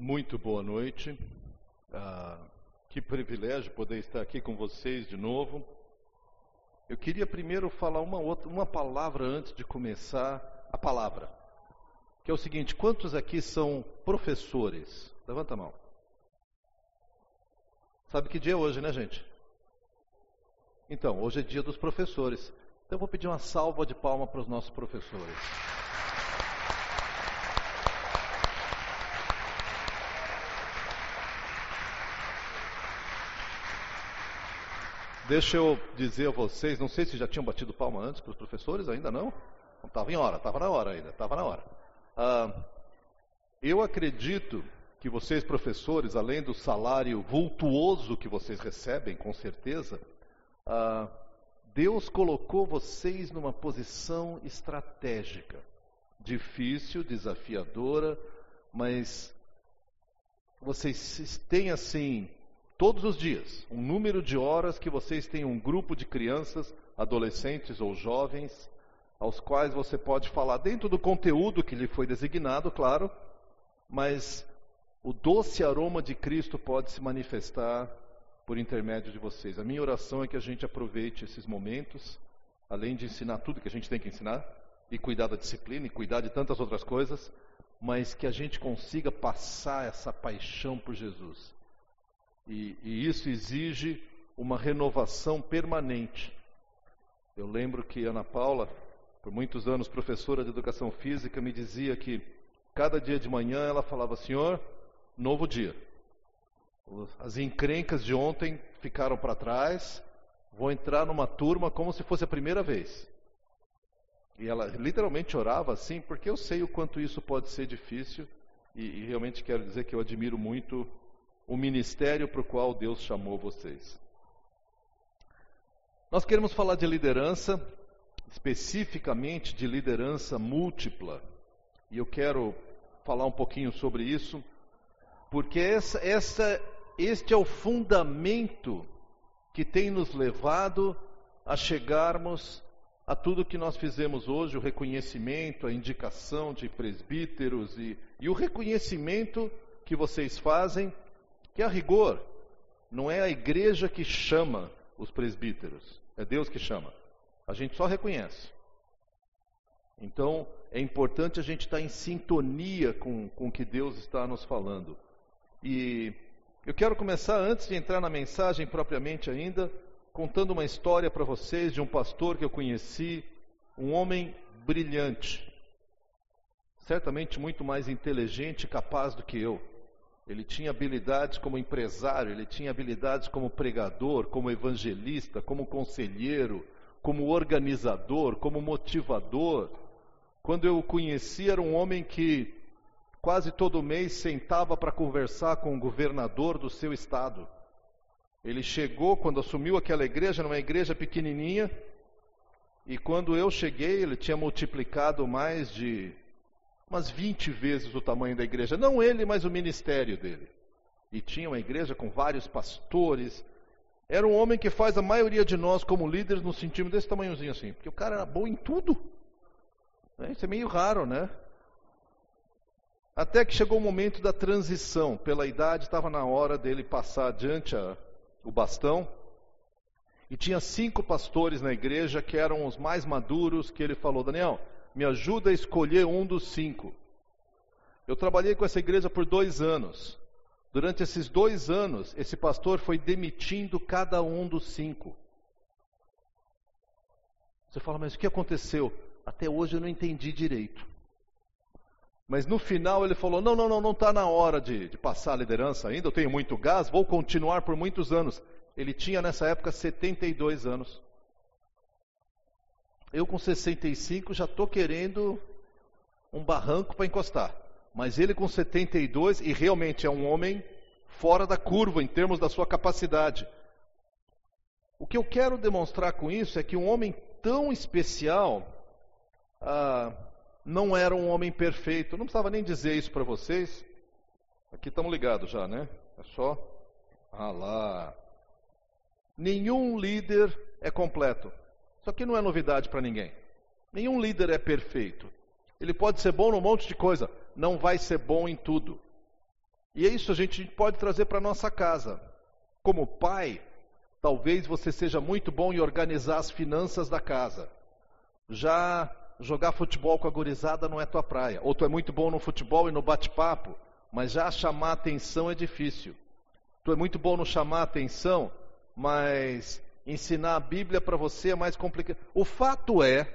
Muito boa noite. Ah, que privilégio poder estar aqui com vocês de novo. Eu queria primeiro falar uma, outra, uma palavra antes de começar a palavra, que é o seguinte: quantos aqui são professores? Levanta a mão. Sabe que dia é hoje, né, gente? Então, hoje é dia dos professores. Então, eu vou pedir uma salva de palma para os nossos professores. Deixa eu dizer a vocês, não sei se já tinham batido palma antes para os professores, ainda não? Não estava em hora, estava na hora ainda, estava na hora. Ah, eu acredito que vocês, professores, além do salário vultuoso que vocês recebem, com certeza, ah, Deus colocou vocês numa posição estratégica, difícil, desafiadora, mas vocês têm assim todos os dias, um número de horas que vocês têm um grupo de crianças, adolescentes ou jovens, aos quais você pode falar dentro do conteúdo que lhe foi designado, claro, mas o doce aroma de Cristo pode se manifestar por intermédio de vocês. A minha oração é que a gente aproveite esses momentos, além de ensinar tudo que a gente tem que ensinar, e cuidar da disciplina, e cuidar de tantas outras coisas, mas que a gente consiga passar essa paixão por Jesus e, e isso exige uma renovação permanente. Eu lembro que Ana Paula, por muitos anos professora de educação física, me dizia que cada dia de manhã ela falava: Senhor, novo dia. As encrencas de ontem ficaram para trás, vou entrar numa turma como se fosse a primeira vez. E ela literalmente orava assim, porque eu sei o quanto isso pode ser difícil, e, e realmente quero dizer que eu admiro muito o ministério para o qual Deus chamou vocês. Nós queremos falar de liderança, especificamente de liderança múltipla, e eu quero falar um pouquinho sobre isso, porque essa, essa, este é o fundamento que tem nos levado a chegarmos a tudo que nós fizemos hoje, o reconhecimento, a indicação de presbíteros e, e o reconhecimento que vocês fazem que a rigor não é a igreja que chama os presbíteros, é Deus que chama. A gente só reconhece. Então é importante a gente estar em sintonia com, com o que Deus está nos falando. E eu quero começar, antes de entrar na mensagem propriamente ainda, contando uma história para vocês de um pastor que eu conheci, um homem brilhante, certamente muito mais inteligente e capaz do que eu. Ele tinha habilidades como empresário, ele tinha habilidades como pregador, como evangelista, como conselheiro, como organizador, como motivador. Quando eu o conheci, era um homem que quase todo mês sentava para conversar com o governador do seu estado. Ele chegou, quando assumiu aquela igreja, numa igreja pequenininha, e quando eu cheguei, ele tinha multiplicado mais de umas 20 vezes o tamanho da igreja. Não ele, mas o ministério dele. E tinha uma igreja com vários pastores. Era um homem que faz a maioria de nós, como líderes, nos sentimos desse tamanhozinho assim. Porque o cara era bom em tudo. Né? Isso é meio raro, né? Até que chegou o momento da transição. Pela idade, estava na hora dele passar adiante a, o bastão. E tinha cinco pastores na igreja que eram os mais maduros, que ele falou, Daniel, me ajuda a escolher um dos cinco. Eu trabalhei com essa igreja por dois anos. Durante esses dois anos, esse pastor foi demitindo cada um dos cinco. Você fala, mas o que aconteceu? Até hoje eu não entendi direito. Mas no final ele falou: não, não, não, não está na hora de, de passar a liderança ainda, eu tenho muito gás, vou continuar por muitos anos. Ele tinha nessa época 72 anos. Eu com 65 já estou querendo um barranco para encostar. Mas ele com 72, e realmente é um homem fora da curva em termos da sua capacidade. O que eu quero demonstrar com isso é que um homem tão especial ah, não era um homem perfeito. Eu não precisava nem dizer isso para vocês. Aqui estamos ligados já, né? É só. Ah lá. Nenhum líder é completo. Isso aqui não é novidade para ninguém. Nenhum líder é perfeito. Ele pode ser bom num monte de coisa, não vai ser bom em tudo. E é isso a gente pode trazer para nossa casa. Como pai, talvez você seja muito bom em organizar as finanças da casa. Já jogar futebol com a gurizada não é tua praia. Ou tu é muito bom no futebol e no bate-papo, mas já chamar atenção é difícil. Tu é muito bom no chamar atenção, mas ensinar a Bíblia para você é mais complicado. O fato é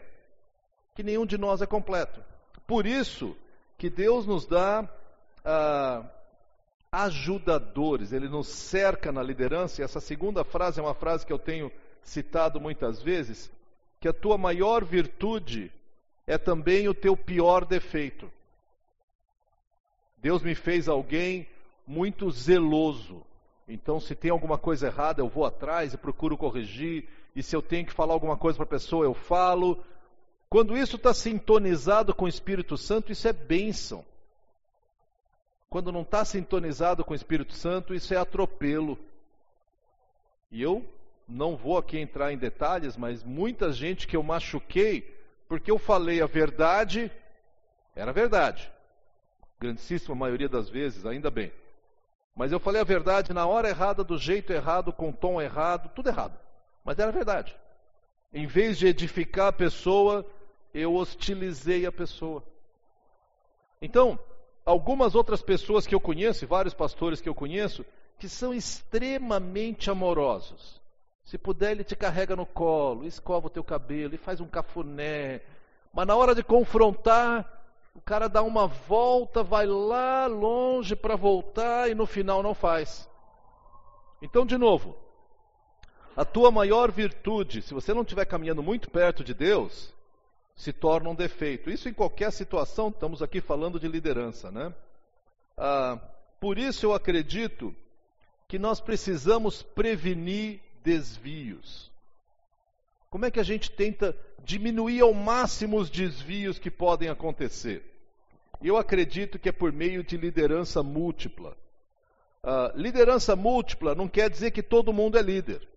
que nenhum de nós é completo. Por isso que Deus nos dá ah, ajudadores, Ele nos cerca na liderança. E essa segunda frase é uma frase que eu tenho citado muitas vezes, que a tua maior virtude é também o teu pior defeito. Deus me fez alguém muito zeloso. Então, se tem alguma coisa errada, eu vou atrás e procuro corrigir. E se eu tenho que falar alguma coisa para a pessoa, eu falo. Quando isso está sintonizado com o Espírito Santo, isso é bênção. Quando não está sintonizado com o Espírito Santo, isso é atropelo. E eu não vou aqui entrar em detalhes, mas muita gente que eu machuquei, porque eu falei a verdade, era verdade. Grandíssima maioria das vezes, ainda bem. Mas eu falei a verdade na hora errada, do jeito errado, com o tom errado, tudo errado. Mas era verdade. Em vez de edificar a pessoa, eu hostilizei a pessoa. Então, algumas outras pessoas que eu conheço, vários pastores que eu conheço, que são extremamente amorosos. Se puder, ele te carrega no colo, escova o teu cabelo e faz um cafuné. Mas na hora de confrontar, o cara dá uma volta, vai lá longe para voltar e no final não faz. Então, de novo, a tua maior virtude, se você não estiver caminhando muito perto de Deus, se torna um defeito. Isso em qualquer situação, estamos aqui falando de liderança, né? Ah, por isso eu acredito que nós precisamos prevenir desvios. Como é que a gente tenta diminuir ao máximo os desvios que podem acontecer? Eu acredito que é por meio de liderança múltipla. Uh, liderança múltipla não quer dizer que todo mundo é líder.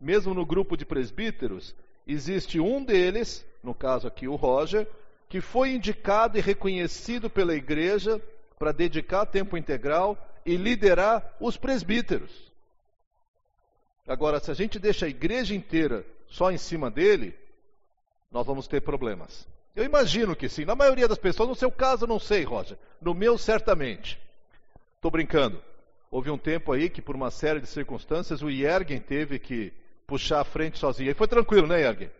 Mesmo no grupo de presbíteros, existe um deles, no caso aqui o Roger, que foi indicado e reconhecido pela igreja para dedicar tempo integral e liderar os presbíteros. Agora, se a gente deixa a igreja inteira só em cima dele, nós vamos ter problemas. Eu imagino que sim. Na maioria das pessoas, no seu caso, não sei, Roger. No meu, certamente. Estou brincando. Houve um tempo aí que, por uma série de circunstâncias, o Yergen teve que puxar a frente sozinho. E foi tranquilo, né, Yergen?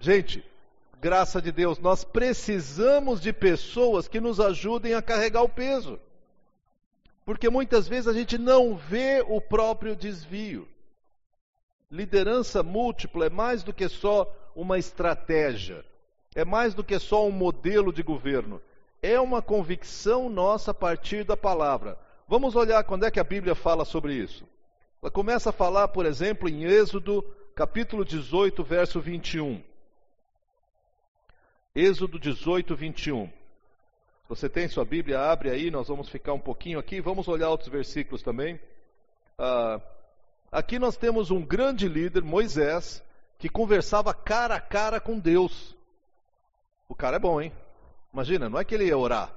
Gente, graça de Deus, nós precisamos de pessoas que nos ajudem a carregar o peso. Porque muitas vezes a gente não vê o próprio desvio. Liderança múltipla é mais do que só uma estratégia, é mais do que só um modelo de governo. É uma convicção nossa a partir da palavra. Vamos olhar quando é que a Bíblia fala sobre isso. Ela começa a falar, por exemplo, em Êxodo, capítulo 18, verso 21. Êxodo 18, 21. Você tem sua Bíblia? Abre aí, nós vamos ficar um pouquinho aqui. Vamos olhar outros versículos também. Ah, aqui nós temos um grande líder, Moisés, que conversava cara a cara com Deus. O cara é bom, hein? Imagina, não é que ele ia orar.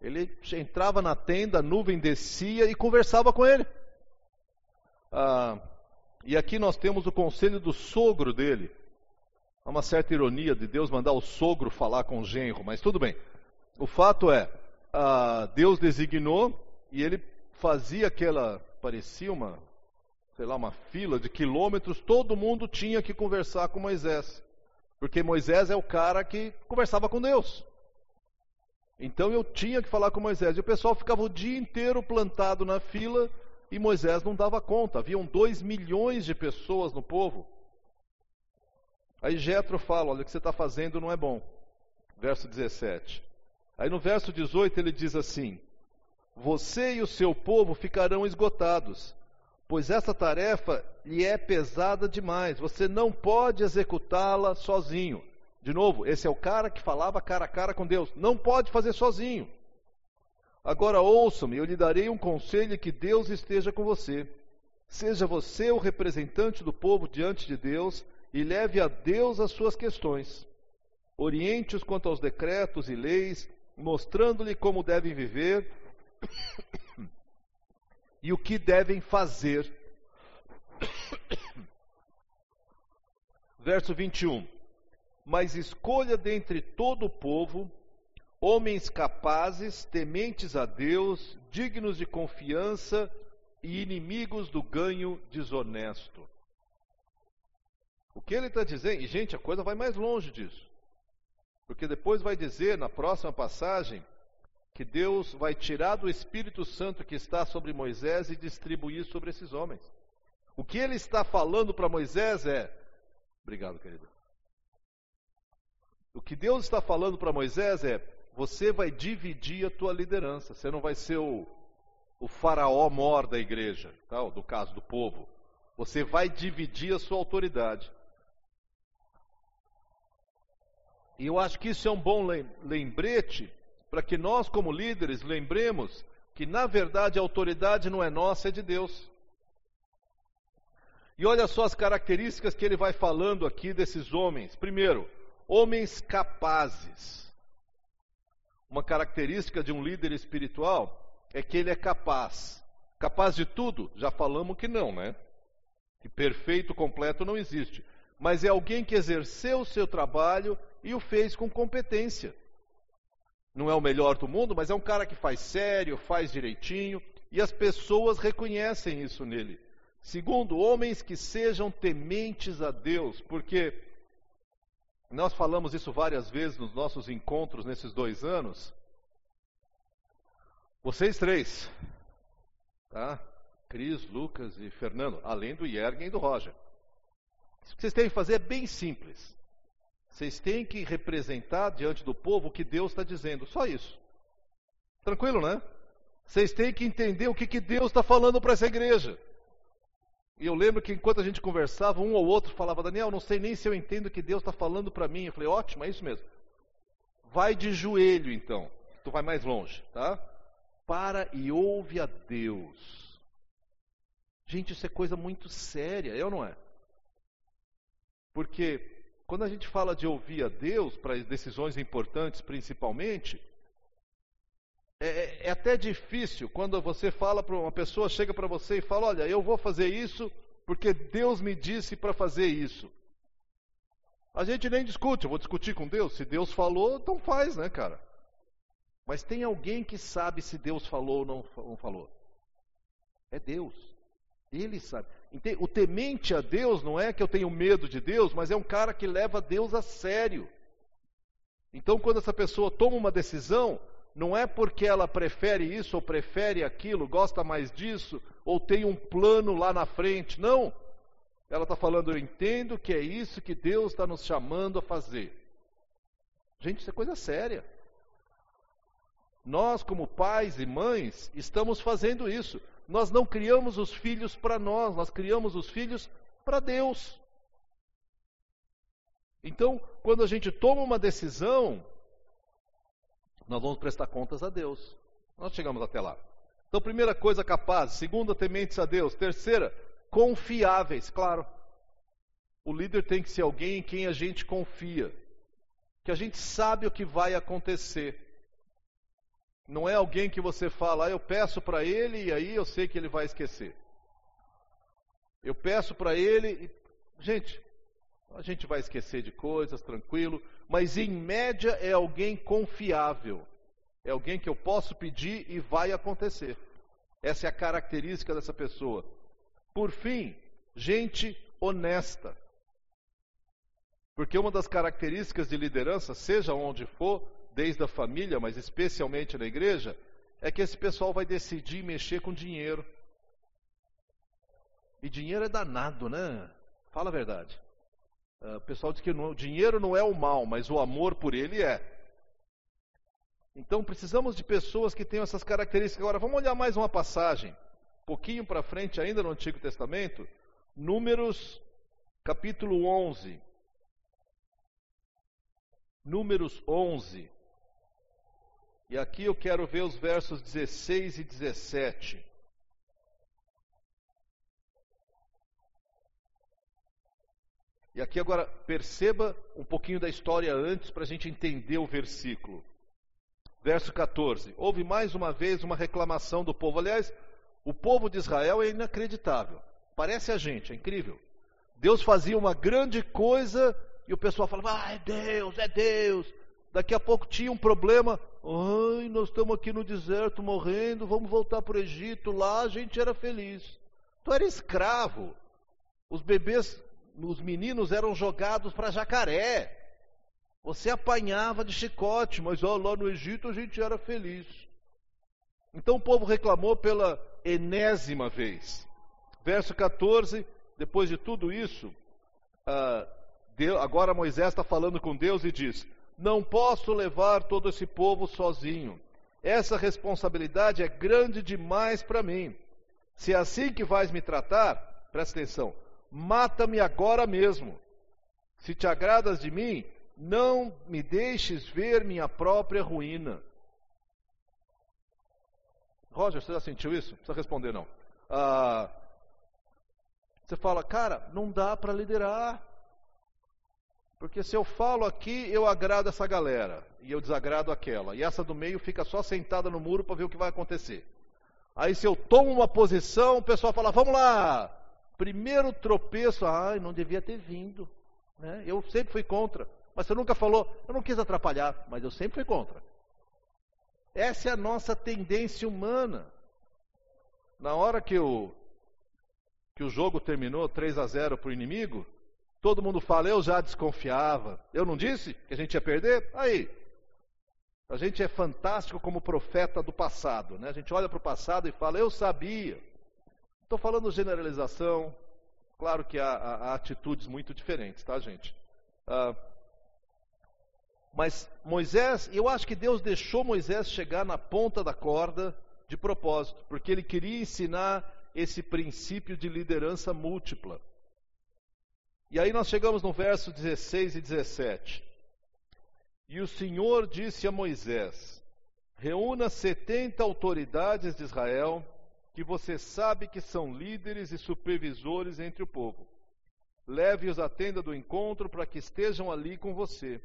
Ele entrava na tenda, a nuvem descia e conversava com ele. Ah, e aqui nós temos o conselho do sogro dele. Há uma certa ironia de Deus mandar o sogro falar com o genro, mas tudo bem. O fato é, Deus designou e ele fazia aquela, parecia uma, sei lá, uma fila de quilômetros, todo mundo tinha que conversar com Moisés. Porque Moisés é o cara que conversava com Deus. Então eu tinha que falar com Moisés. E o pessoal ficava o dia inteiro plantado na fila e Moisés não dava conta. Haviam dois milhões de pessoas no povo. Aí Jetro fala: olha, o que você está fazendo não é bom. Verso 17. Aí no verso 18 ele diz assim: Você e o seu povo ficarão esgotados, pois essa tarefa lhe é pesada demais. Você não pode executá-la sozinho. De novo, esse é o cara que falava cara a cara com Deus. Não pode fazer sozinho. Agora ouça-me, eu lhe darei um conselho que Deus esteja com você. Seja você o representante do povo diante de Deus e leve a Deus as suas questões. Oriente-os quanto aos decretos e leis mostrando-lhe como devem viver, e o que devem fazer. Verso 21. Mas escolha dentre todo o povo homens capazes, tementes a Deus, dignos de confiança e inimigos do ganho desonesto. O que ele está dizendo, e gente, a coisa vai mais longe disso. Porque depois vai dizer, na próxima passagem, que Deus vai tirar do Espírito Santo que está sobre Moisés e distribuir sobre esses homens. O que ele está falando para Moisés é. Obrigado, querido. O que Deus está falando para Moisés é: você vai dividir a tua liderança. Você não vai ser o, o faraó mor da igreja, tal, do caso do povo. Você vai dividir a sua autoridade. E eu acho que isso é um bom lembrete para que nós, como líderes, lembremos que, na verdade, a autoridade não é nossa, é de Deus. E olha só as características que ele vai falando aqui desses homens. Primeiro, homens capazes. Uma característica de um líder espiritual é que ele é capaz. Capaz de tudo? Já falamos que não, né? Que perfeito, completo não existe. Mas é alguém que exerceu o seu trabalho e o fez com competência. Não é o melhor do mundo, mas é um cara que faz sério, faz direitinho, e as pessoas reconhecem isso nele. Segundo, homens que sejam tementes a Deus, porque nós falamos isso várias vezes nos nossos encontros nesses dois anos. Vocês três, tá? Cris, Lucas e Fernando, além do Yergen e do Roger. O que vocês têm que fazer é bem simples. Vocês têm que representar diante do povo o que Deus está dizendo, só isso. Tranquilo, né? Vocês têm que entender o que, que Deus está falando para essa igreja. E eu lembro que enquanto a gente conversava, um ou outro falava, Daniel, não sei nem se eu entendo o que Deus está falando para mim. Eu falei, ótimo, é isso mesmo. Vai de joelho então, tu vai mais longe, tá? Para e ouve a Deus. Gente, isso é coisa muito séria, é ou não é? Porque quando a gente fala de ouvir a Deus, para decisões importantes principalmente, é, é, é, até difícil quando você fala para uma pessoa, chega para você e fala: Olha, eu vou fazer isso porque Deus me disse para fazer isso. A gente nem discute, eu vou discutir com Deus. Se Deus falou, então faz, né, cara? Mas tem alguém que sabe se Deus falou ou não falou. É Deus. Ele sabe. O temente a Deus não é que eu tenho medo de Deus, mas é um cara que leva Deus a sério. Então, quando essa pessoa toma uma decisão, não é porque ela prefere isso ou prefere aquilo, gosta mais disso, ou tem um plano lá na frente. Não. Ela está falando, eu entendo que é isso que Deus está nos chamando a fazer. Gente, isso é coisa séria. Nós, como pais e mães, estamos fazendo isso. Nós não criamos os filhos para nós, nós criamos os filhos para Deus. Então, quando a gente toma uma decisão, nós vamos prestar contas a Deus. Nós chegamos até lá. Então, primeira coisa, capaz. Segunda, tementes a Deus. Terceira, confiáveis. Claro, o líder tem que ser alguém em quem a gente confia, que a gente sabe o que vai acontecer. Não é alguém que você fala, ah, eu peço para ele e aí eu sei que ele vai esquecer. Eu peço para ele e, gente, a gente vai esquecer de coisas, tranquilo, mas em média é alguém confiável. É alguém que eu posso pedir e vai acontecer. Essa é a característica dessa pessoa. Por fim, gente honesta. Porque uma das características de liderança, seja onde for, desde a família, mas especialmente na igreja, é que esse pessoal vai decidir mexer com dinheiro. E dinheiro é danado, né? Fala a verdade. Uh, o pessoal diz que o dinheiro não é o mal, mas o amor por ele é. Então precisamos de pessoas que tenham essas características. Agora vamos olhar mais uma passagem, pouquinho para frente, ainda no Antigo Testamento, Números, capítulo 11. Números 11. E aqui eu quero ver os versos 16 e 17. E aqui agora perceba um pouquinho da história antes para a gente entender o versículo. verso 14. Houve mais uma vez uma reclamação do povo. Aliás, o povo de Israel é inacreditável. Parece a gente, é incrível. Deus fazia uma grande coisa e o pessoal falava: Ah, é Deus, é Deus. Daqui a pouco tinha um problema. Ai, nós estamos aqui no deserto morrendo, vamos voltar para o Egito. Lá a gente era feliz. Tu era escravo. Os bebês, os meninos eram jogados para jacaré. Você apanhava de chicote, mas ó, lá no Egito a gente era feliz. Então o povo reclamou pela enésima vez. Verso 14, depois de tudo isso, Deus, agora Moisés está falando com Deus e diz: Não posso levar todo esse povo sozinho. Essa responsabilidade é grande demais para mim. Se é assim que vais me tratar, presta atenção, mata-me agora mesmo. Se te agradas de mim, não me deixes ver minha própria ruína. Roger, você já sentiu isso? Não precisa responder, não. Ah, você fala, cara, não dá para liderar. Porque se eu falo aqui, eu agrado essa galera e eu desagrado aquela. E essa do meio fica só sentada no muro para ver o que vai acontecer. Aí se eu tomo uma posição, o pessoal fala, vamos lá. Primeiro tropeço, ai, não devia ter vindo. Né? Eu sempre fui contra. Mas você nunca falou, eu não quis atrapalhar, mas eu sempre fui contra. Essa é a nossa tendência humana. Na hora que o, que o jogo terminou 3 a 0 para o inimigo, todo mundo fala, eu já desconfiava. Eu não disse que a gente ia perder? Aí. A gente é fantástico como profeta do passado. Né? A gente olha para o passado e fala, eu sabia. Estou falando generalização. Claro que há, há, há, atitudes muito diferentes, tá, gente? Ah, mas Moisés, eu acho que Deus deixou Moisés chegar na ponta da corda de propósito, porque ele queria ensinar esse princípio de liderança múltipla. E aí nós chegamos no verso 16 e 17. E o Senhor disse a Moisés: Reúna setenta autoridades de Israel, que você sabe que são líderes e supervisores entre o povo. Leve-os à tenda do encontro para que estejam ali com você.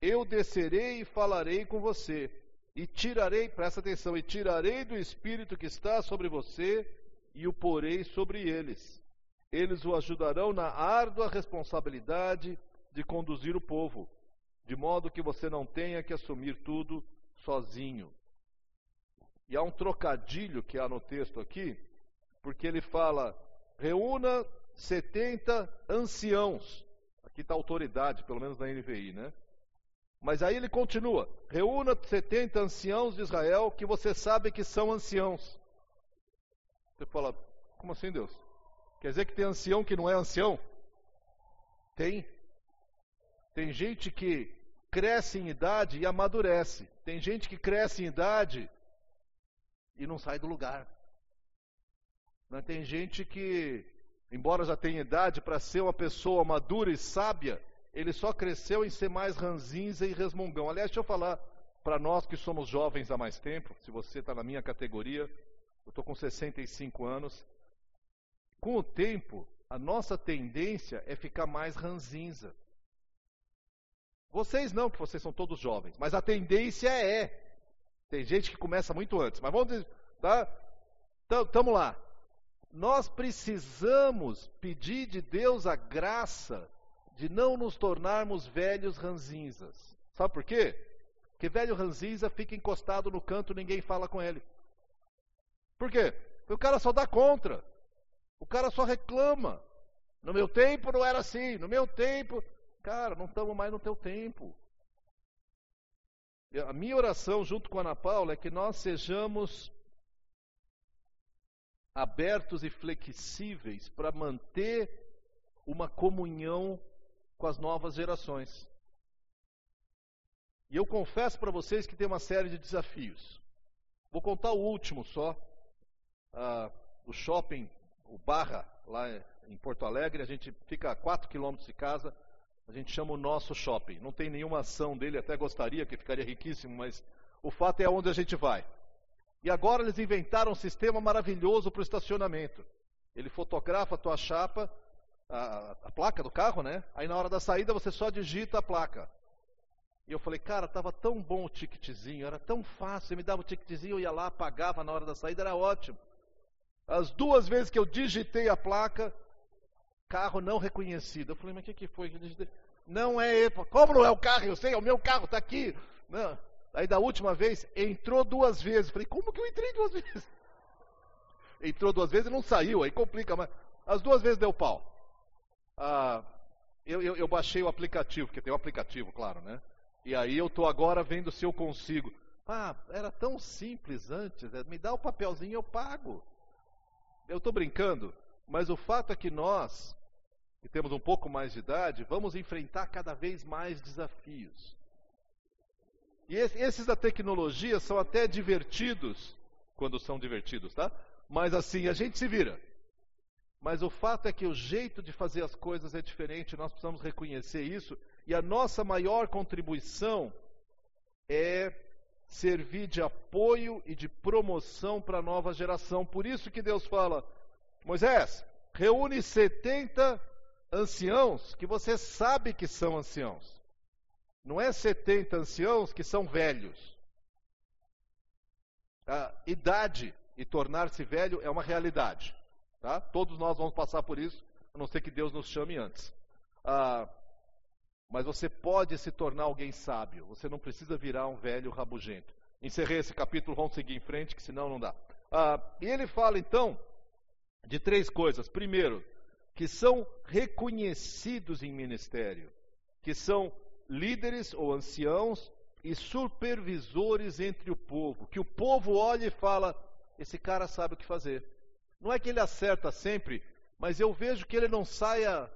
Eu descerei e falarei com você, e tirarei, presta atenção, e tirarei do espírito que está sobre você e o porei sobre eles. Eles o ajudarão na árdua responsabilidade de conduzir o povo, de modo que você não tenha que assumir tudo sozinho. E há um trocadilho que há no texto aqui, porque ele fala: reúna 70 anciãos. Aqui está autoridade, pelo menos na NVI, né? Mas aí ele continua: reúna 70 anciãos de Israel que você sabe que são anciãos. Você fala, como assim, Deus? Quer dizer que tem ancião que não é ancião? Tem. Tem gente que cresce em idade e amadurece. Tem gente que cresce em idade e não sai do lugar. Não tem gente que, embora já tenha idade para ser uma pessoa madura e sábia, ele só cresceu em ser mais ranzinza e resmungão. Aliás, deixa eu falar para nós que somos jovens há mais tempo, se você está na minha categoria, eu estou com 65 anos. Com o tempo, a nossa tendência é ficar mais ranzinza. Vocês não, que vocês são todos jovens, mas a tendência é. Tem gente que começa muito antes, mas vamos, tá? Tamo lá. Nós precisamos pedir de Deus a graça de não nos tornarmos velhos ranzinzas. Sabe por quê? Porque velho ranzinza fica encostado no canto, ninguém fala com ele. Por quê? Porque o cara só dá contra. O cara só reclama. No meu tempo não era assim, no meu tempo. Cara, não estamos mais no teu tempo. A minha oração, junto com a Ana Paula, é que nós sejamos abertos e flexíveis para manter uma comunhão com as novas gerações. E eu confesso para vocês que tem uma série de desafios. Vou contar o último só. Ah, o shopping, o Barra, lá em Porto Alegre, a gente fica a 4 quilômetros de casa, a gente chama o nosso shopping. Não tem nenhuma ação dele, até gostaria, que ficaria riquíssimo, mas o fato é onde a gente vai. E agora eles inventaram um sistema maravilhoso para o estacionamento. Ele fotografa a tua chapa a, a, placa do carro, né? Aí na hora da saída você só digita a placa. E eu falei, cara, estava tão bom o ticketzinho, era tão fácil, me dava o ticketzinho, eu ia lá, pagava na hora da saída, era ótimo. As duas vezes que eu digitei a placa, carro não reconhecido. Eu falei, mas o que, que foi que eu digitei? Não é. Como não é o carro? Eu sei, é o meu carro, está aqui. Não. Aí da última vez, entrou duas vezes. Eu falei, como que eu entrei duas vezes? Entrou duas vezes e não saiu, aí complica, mas as duas vezes deu pau. Ah, eu, eu, eu baixei o aplicativo, porque tem o aplicativo, claro, né? E aí eu estou agora vendo se eu consigo. Ah, era tão simples antes, né? me dá o papelzinho eu pago. Eu estou brincando, mas o fato é que nós, que temos um pouco mais de idade, vamos enfrentar cada vez mais desafios. E esses da tecnologia são até divertidos, quando são divertidos, tá? Mas assim, a gente se vira. Mas o fato é que o jeito de fazer as coisas é diferente, nós precisamos reconhecer isso e a nossa maior contribuição é servir de apoio e de promoção para a nova geração. Por isso que Deus fala: Moisés, reúne 70 anciãos que você sabe que são anciãos. Não é 70 anciãos que são velhos. A idade e tornar-se velho é uma realidade. Tá? Todos nós vamos passar por isso, a não ser que Deus nos chame antes. Ah, mas você pode se tornar alguém sábio. Você não precisa virar um velho rabugento. Encerrei esse capítulo, vamos seguir em frente, que senão não dá. Ah, e ele fala então de três coisas. Primeiro, que são reconhecidos em ministério, que são líderes ou anciãos e supervisores entre o povo, que o povo olha e fala: esse cara sabe o que fazer. Não é que ele acerta sempre, mas eu vejo que ele não saia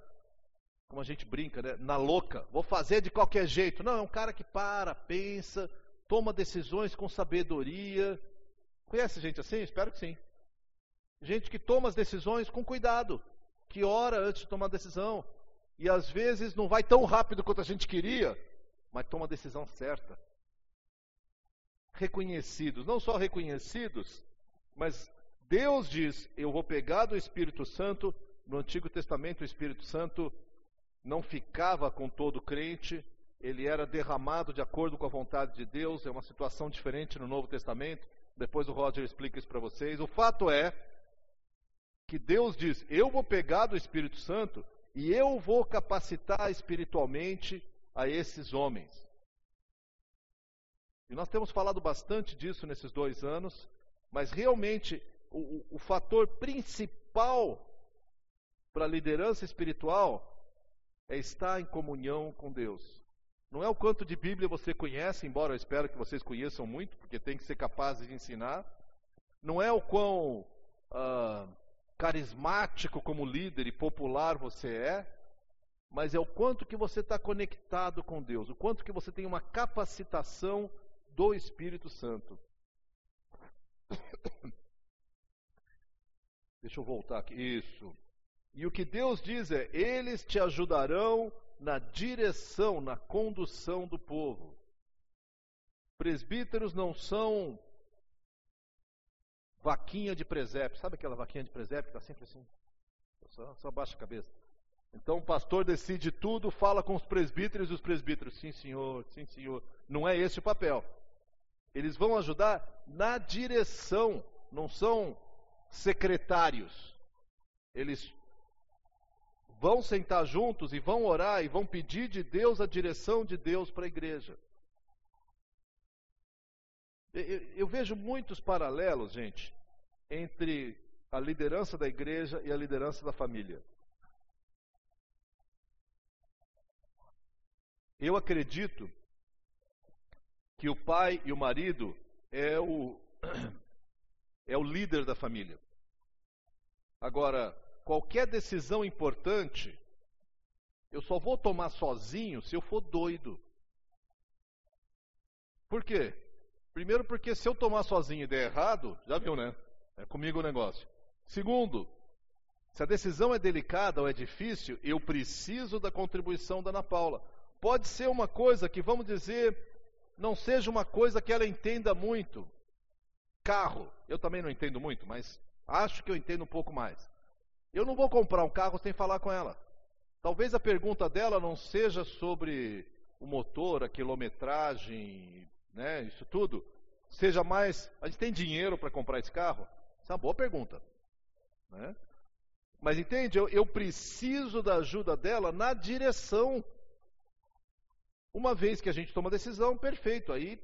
como a gente brinca, né? Na louca, vou fazer de qualquer jeito. Não, é um cara que para, pensa, toma decisões com sabedoria. Conhece gente assim? Espero que sim. Gente que toma as decisões com cuidado, que ora antes de tomar a decisão. E às vezes não vai tão rápido quanto a gente queria, mas toma a decisão certa. Reconhecidos, não só reconhecidos, mas Deus diz: Eu vou pegar do Espírito Santo. No Antigo Testamento, o Espírito Santo não ficava com todo crente, ele era derramado de acordo com a vontade de Deus, é uma situação diferente no Novo Testamento. Depois o Roger explica isso para vocês. O fato é que Deus diz: Eu vou pegar do Espírito Santo e eu vou capacitar espiritualmente a esses homens. E nós temos falado bastante disso nesses dois anos, mas realmente o, o fator principal para a liderança espiritual é estar em comunhão com Deus. Não é o quanto de Bíblia você conhece, embora eu espero que vocês conheçam muito, porque tem que ser capazes de ensinar. Não é o quão ah, carismático como líder e popular você é, mas é o quanto que você está conectado com Deus, o quanto que você tem uma capacitação do Espírito Santo. Deixa eu voltar aqui. Isso. E o que Deus diz é: eles te ajudarão na direção, na condução do povo. Presbíteros não são vaquinha de presépio. Sabe aquela vaquinha de presépio que está sempre assim? Só, só baixa a cabeça. Então o pastor decide tudo, fala com os presbíteros e os presbíteros, sim senhor, sim senhor. Não é esse o papel. Eles vão ajudar na direção, não são secretários. Eles vão sentar juntos e vão orar e vão pedir de Deus a direção de Deus para a igreja. Eu, eu vejo muitos paralelos, gente, entre a liderança da igreja e a liderança da família. Eu acredito que o pai e o marido é o, é o líder da família. Agora, qualquer decisão importante, eu só vou tomar sozinho se eu for doido. Por quê? Primeiro, porque se eu tomar sozinho e der errado, já viu, né? É comigo o negócio. Segundo, se a decisão é delicada ou é difícil, eu preciso da contribuição da Ana Paula. Pode ser uma coisa que, vamos dizer, não seja uma coisa que ela entenda muito. Carro, eu também não entendo muito, mas acho que eu entendo um pouco mais. Eu não vou comprar um carro sem falar com ela. Talvez a pergunta dela não seja sobre o motor, a quilometragem, né, isso tudo, seja mais. A gente tem dinheiro para comprar esse carro? Essa é uma boa pergunta. Né? Mas entende? Eu, eu preciso da ajuda dela na direção. Uma vez que a gente toma decisão, perfeito. Aí,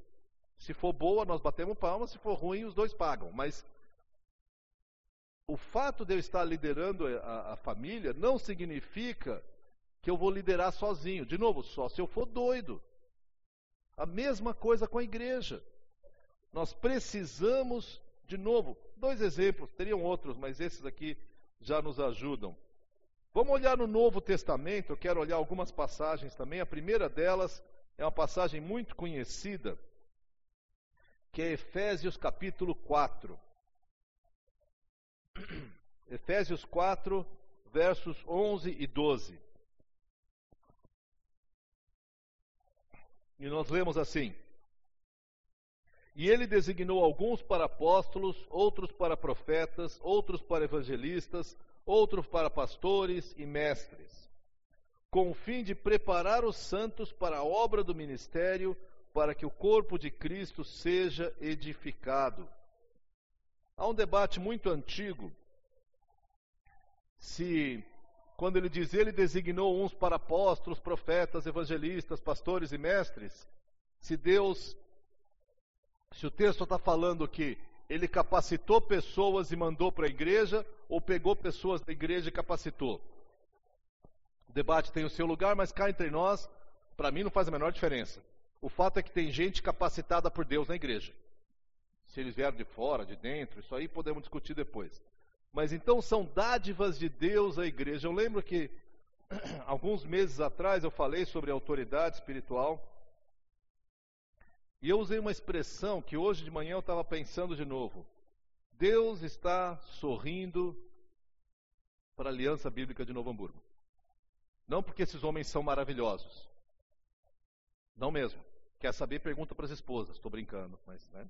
se for boa, nós batemos palmas. Se for ruim, os dois pagam. Mas o fato de eu estar liderando a, a família não significa que eu vou liderar sozinho. De novo, só se eu for doido. A mesma coisa com a igreja. Nós precisamos, de novo, dois exemplos, teriam outros, mas esses aqui já nos ajudam. Vamos olhar no Novo Testamento, eu quero olhar algumas passagens também. A primeira delas é uma passagem muito conhecida, que é Efésios capítulo 4. Efésios 4, versos 11 e 12. E nós lemos assim: E ele designou alguns para apóstolos, outros para profetas, outros para evangelistas, outros para pastores e mestres, com o fim de preparar os santos para a obra do ministério, para que o corpo de Cristo seja edificado. Há um debate muito antigo se quando ele diz ele designou uns para apóstolos, profetas, evangelistas, pastores e mestres, se Deus, se o texto está falando que ele capacitou pessoas e mandou para a igreja, ou pegou pessoas da igreja e capacitou. O debate tem o seu lugar, mas cá entre nós, para mim não faz a menor diferença. O fato é que tem gente capacitada por Deus na igreja. Se eles vieram de fora, de dentro, isso aí podemos discutir depois. Mas então são dádivas de Deus à igreja. Eu lembro que alguns meses atrás eu falei sobre autoridade espiritual. E eu usei uma expressão que hoje de manhã eu estava pensando de novo. Deus está sorrindo para a Aliança Bíblica de Novo Hamburgo. Não porque esses homens são maravilhosos. Não mesmo. Quer saber? Pergunta para as esposas. Estou brincando, mas, né?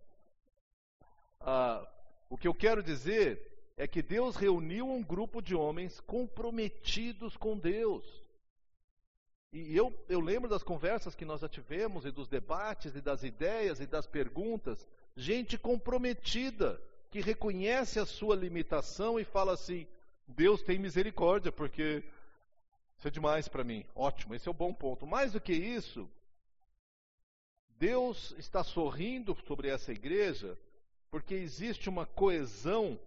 Ah, o que eu quero dizer é que Deus reuniu um grupo de homens comprometidos com Deus. E eu, eu lembro das conversas que nós já tivemos, e dos debates, e das ideias, e das perguntas. Gente comprometida, que reconhece a sua limitação e fala assim: Deus tem misericórdia, porque isso é demais para mim. Ótimo, esse é o bom ponto. Mais do que isso, Deus está sorrindo sobre essa igreja, porque existe uma coesão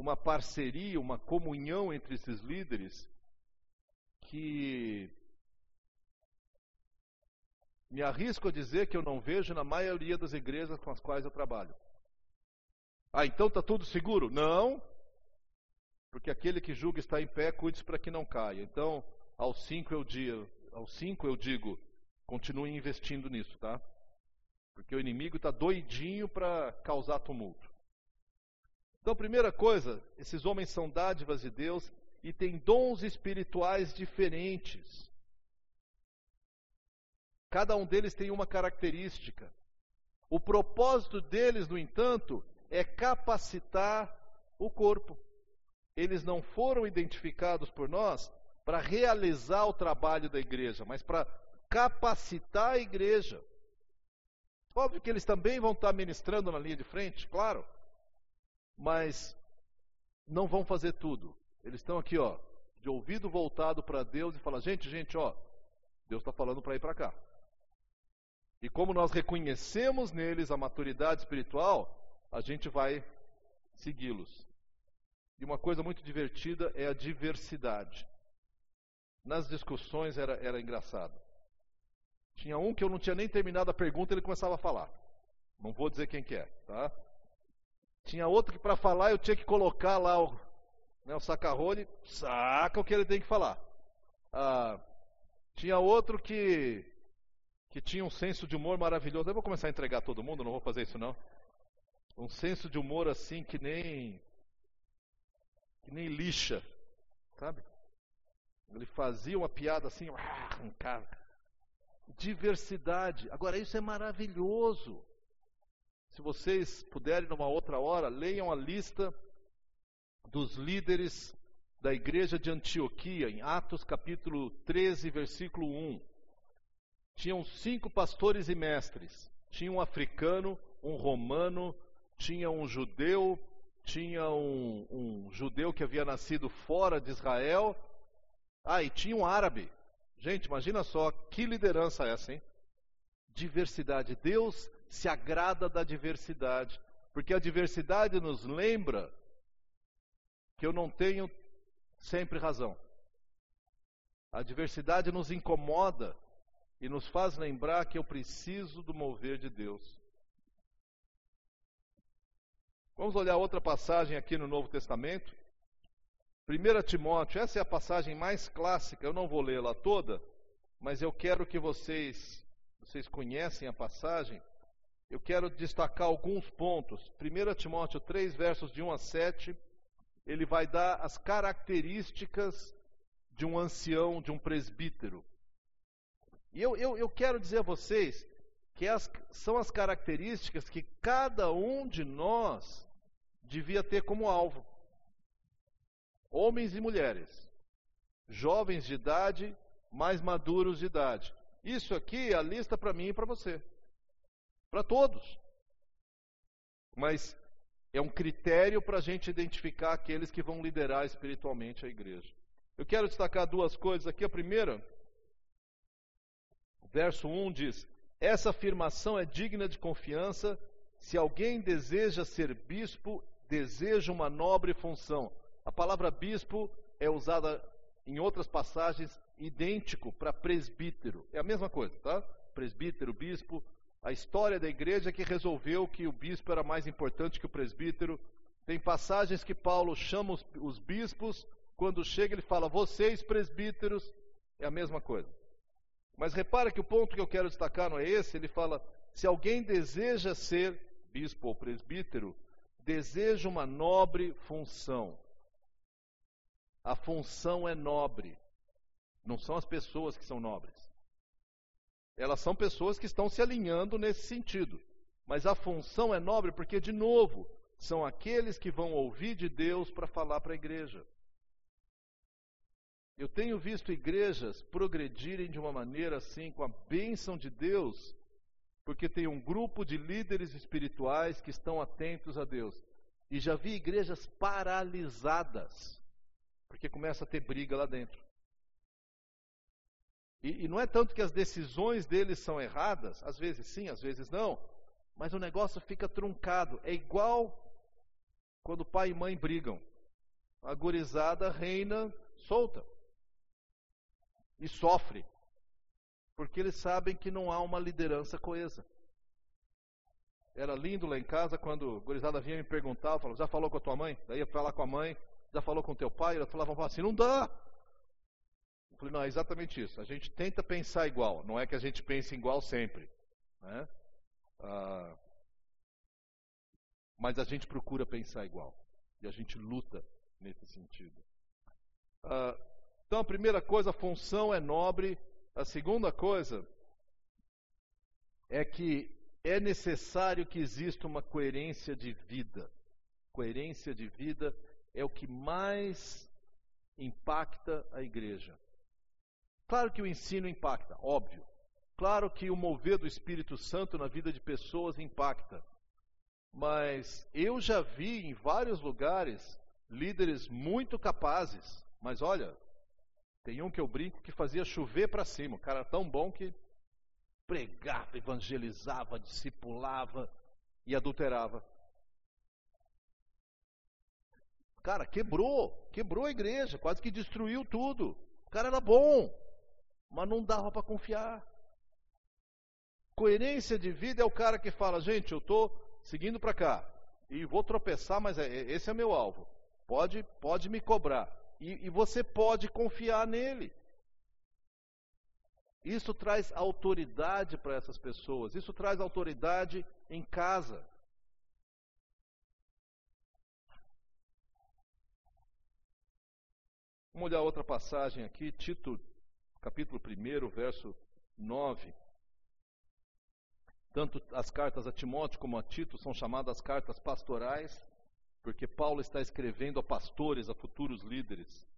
uma parceria, uma comunhão entre esses líderes que me arrisco a dizer que eu não vejo na maioria das igrejas com as quais eu trabalho. Ah, então está tudo seguro? Não, porque aquele que julga está em pé, cuide-se para que não caia. Então, aos cinco eu digo, aos cinco eu digo, continue investindo nisso, tá? Porque o inimigo está doidinho para causar tumulto. Então, primeira coisa, esses homens são dádivas de Deus e têm dons espirituais diferentes. Cada um deles tem uma característica. O propósito deles, no entanto, é capacitar o corpo. Eles não foram identificados por nós para realizar o trabalho da igreja, mas para capacitar a igreja. Óbvio que eles também vão estar ministrando na linha de frente, claro mas não vão fazer tudo. Eles estão aqui, ó, de ouvido voltado para Deus e falam: gente, gente, ó, Deus está falando para ir para cá. E como nós reconhecemos neles a maturidade espiritual, a gente vai segui-los. E uma coisa muito divertida é a diversidade. Nas discussões era, era engraçado. Tinha um que eu não tinha nem terminado a pergunta, ele começava a falar. Não vou dizer quem que é, tá? Tinha outro que para falar eu tinha que colocar lá o, né, o saca-rolho, saca o que ele tem que falar. Ah, tinha outro que, que tinha um senso de humor maravilhoso. Eu vou começar a entregar todo mundo, não vou fazer isso não. Um senso de humor assim que nem que nem lixa, sabe? Ele fazia uma piada assim, arrancava. Diversidade. Agora isso é maravilhoso. Se vocês puderem, numa outra hora, leiam a lista dos líderes da igreja de Antioquia, em Atos capítulo 13, versículo 1. tinham cinco pastores e mestres. Tinha um africano, um romano, tinha um judeu, tinha um, um judeu que havia nascido fora de Israel. Ah, e tinha um árabe. Gente, imagina só que liderança é essa, hein? Diversidade. Deus se agrada da diversidade, porque a diversidade nos lembra que eu não tenho sempre razão. A diversidade nos incomoda e nos faz lembrar que eu preciso do mover de Deus. Vamos olhar outra passagem aqui no Novo Testamento. 1 Timóteo, essa é a passagem mais clássica, eu não vou lê-la toda, mas eu quero que vocês, vocês conhecem a passagem, eu quero destacar alguns pontos. 1 Timóteo 3, versos de 1 a 7, ele vai dar as características de um ancião, de um presbítero. E eu, eu, eu quero dizer a vocês que as, são as características que cada um de nós devia ter como alvo. Homens e mulheres, jovens de idade, mais maduros de idade. Isso aqui é a lista para mim e para você. Para todos. Mas é um critério para a gente identificar aqueles que vão liderar espiritualmente a igreja. Eu quero destacar duas coisas aqui. A primeira verso 1 diz: Essa afirmação é digna de confiança se alguém deseja ser bispo, deseja uma nobre função. A palavra bispo é usada em outras passagens idêntico para presbítero. É a mesma coisa, tá? Presbítero, bispo. A história da igreja é que resolveu que o bispo era mais importante que o presbítero. Tem passagens que Paulo chama os, os bispos, quando chega ele fala, vocês presbíteros, é a mesma coisa. Mas repara que o ponto que eu quero destacar não é esse, ele fala: se alguém deseja ser bispo ou presbítero, deseja uma nobre função. A função é nobre. Não são as pessoas que são nobres. Elas são pessoas que estão se alinhando nesse sentido. Mas a função é nobre porque, de novo, são aqueles que vão ouvir de Deus para falar para a igreja. Eu tenho visto igrejas progredirem de uma maneira assim, com a bênção de Deus, porque tem um grupo de líderes espirituais que estão atentos a Deus. E já vi igrejas paralisadas, porque começa a ter briga lá dentro. E, e, não é tanto que as decisões deles são erradas, às vezes sim, às vezes não, mas o negócio fica truncado. É igual quando pai e mãe brigam. A gurizada reina solta e sofre, porque eles sabem que não há uma liderança coesa. Era lindo lá em casa quando o gurizada vinha me perguntar, eu falava, já falou com a tua mãe? Daí ia falar com a mãe, já falou com teu pai? Ela falava assim, não dá. Eu falei, não, é exatamente isso. A gente tenta pensar igual, não é que a gente pense igual sempre. Né? Ah, mas a gente procura pensar igual. E a gente luta nesse sentido. Ah, então, a primeira coisa, a função é nobre. A segunda coisa é que é necessário que exista uma coerência de vida. Coerência de vida é o que mais impacta a igreja. Claro que o ensino impacta, óbvio. Claro que o mover do Espírito Santo na vida de pessoas impacta. Mas eu já vi em vários lugares líderes muito capazes, mas olha, tem um que eu brinco que fazia chover para cima. O cara tão bom que pregava, evangelizava, discipulava e adulterava. Cara, quebrou, quebrou a igreja, quase que destruiu tudo. O cara era bom, mas não dava para confiar. Coerência de vida é o cara que fala, gente, eu estou seguindo para cá e vou tropeçar, mas é, esse é meu alvo. Pode, pode me cobrar. E, e você pode confiar nele. Isso traz autoridade para essas pessoas. Isso traz autoridade em casa. Vamos olhar outra passagem aqui, Tito, capítulo 1, verso 9. Tanto as cartas a Timóteo como a Tito são chamadas cartas pastorais porque Paulo está escrevendo a pastores, a futuros líderes.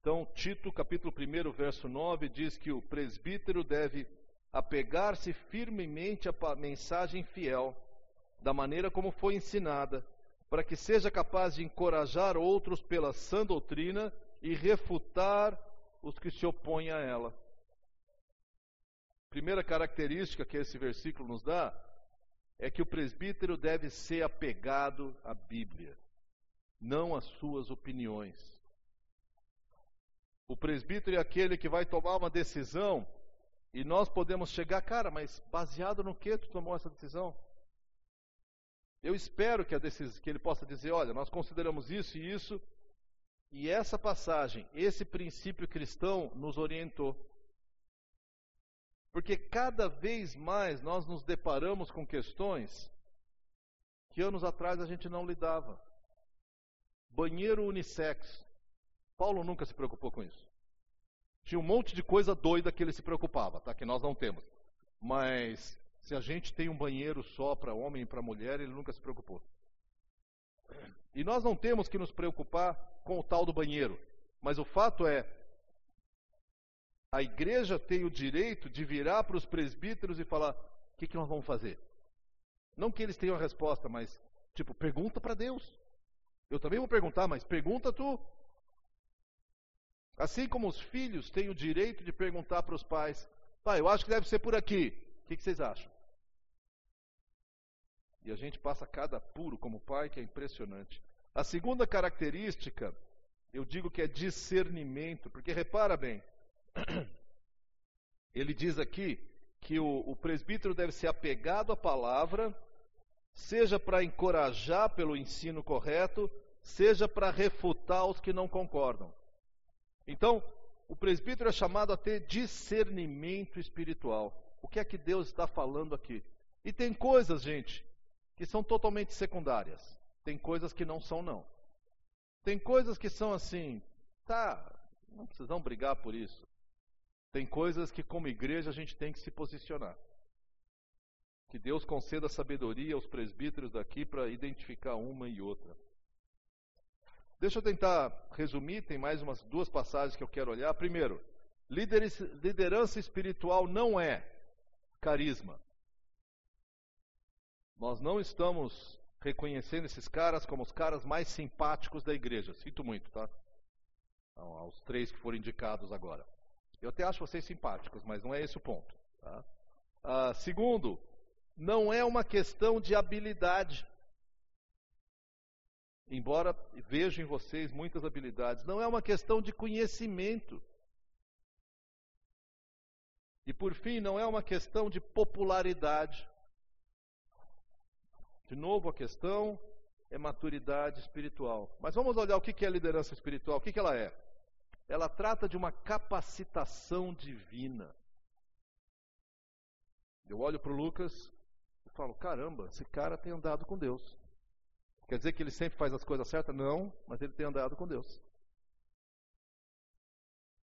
Então, Tito, capítulo 1, verso 9, diz que o presbítero deve apegar-se firmemente à mensagem fiel, da maneira como foi ensinada, para que seja capaz de encorajar outros pela sã doutrina e refutar os que se opõem a ela. Primeira característica que esse versículo nos dá é que o presbítero deve ser apegado à Bíblia, não às suas opiniões. O presbítero é aquele que vai tomar uma decisão e nós podemos chegar, cara, mas baseado no que tu tomou essa decisão? Eu espero que, decisão, que ele possa dizer: olha, nós consideramos isso e isso, e essa passagem, esse princípio cristão nos orientou. Porque cada vez mais nós nos deparamos com questões que anos atrás a gente não lidava. Banheiro unissex. Paulo nunca se preocupou com isso. Tinha um monte de coisa doida que ele se preocupava, tá? Que nós não temos. Mas se a gente tem um banheiro só para homem e para mulher, ele nunca se preocupou. E nós não temos que nos preocupar com o tal do banheiro. Mas o fato é, a igreja tem o direito de virar para os presbíteros e falar: o que, que nós vamos fazer? Não que eles tenham a resposta, mas, tipo, pergunta para Deus. Eu também vou perguntar, mas pergunta tu. Assim como os filhos têm o direito de perguntar para os pais: pai, eu acho que deve ser por aqui. O que, que vocês acham? E a gente passa cada puro como pai, que é impressionante. A segunda característica, eu digo que é discernimento, porque repara bem, ele diz aqui que o, o presbítero deve ser apegado à palavra, seja para encorajar pelo ensino correto, seja para refutar os que não concordam. Então, o presbítero é chamado a ter discernimento espiritual. O que é que Deus está falando aqui? E tem coisas, gente, que são totalmente secundárias. Tem coisas que não são, não. Tem coisas que são assim, tá, não precisamos brigar por isso. Tem coisas que, como igreja, a gente tem que se posicionar. Que Deus conceda sabedoria aos presbíteros daqui para identificar uma e outra. Deixa eu tentar resumir, tem mais umas duas passagens que eu quero olhar. Primeiro, liderança espiritual não é carisma. Nós não estamos reconhecendo esses caras como os caras mais simpáticos da igreja. Sinto muito, tá? Então, aos três que foram indicados agora. Eu até acho vocês simpáticos, mas não é esse o ponto. Tá? Ah, segundo, não é uma questão de habilidade. Embora veja em vocês muitas habilidades, não é uma questão de conhecimento. E por fim, não é uma questão de popularidade. De novo, a questão é maturidade espiritual. Mas vamos olhar o que é liderança espiritual, o que ela é. Ela trata de uma capacitação divina. Eu olho para o Lucas e falo: caramba, esse cara tem andado com Deus. Quer dizer que ele sempre faz as coisas certas? Não, mas ele tem andado com Deus.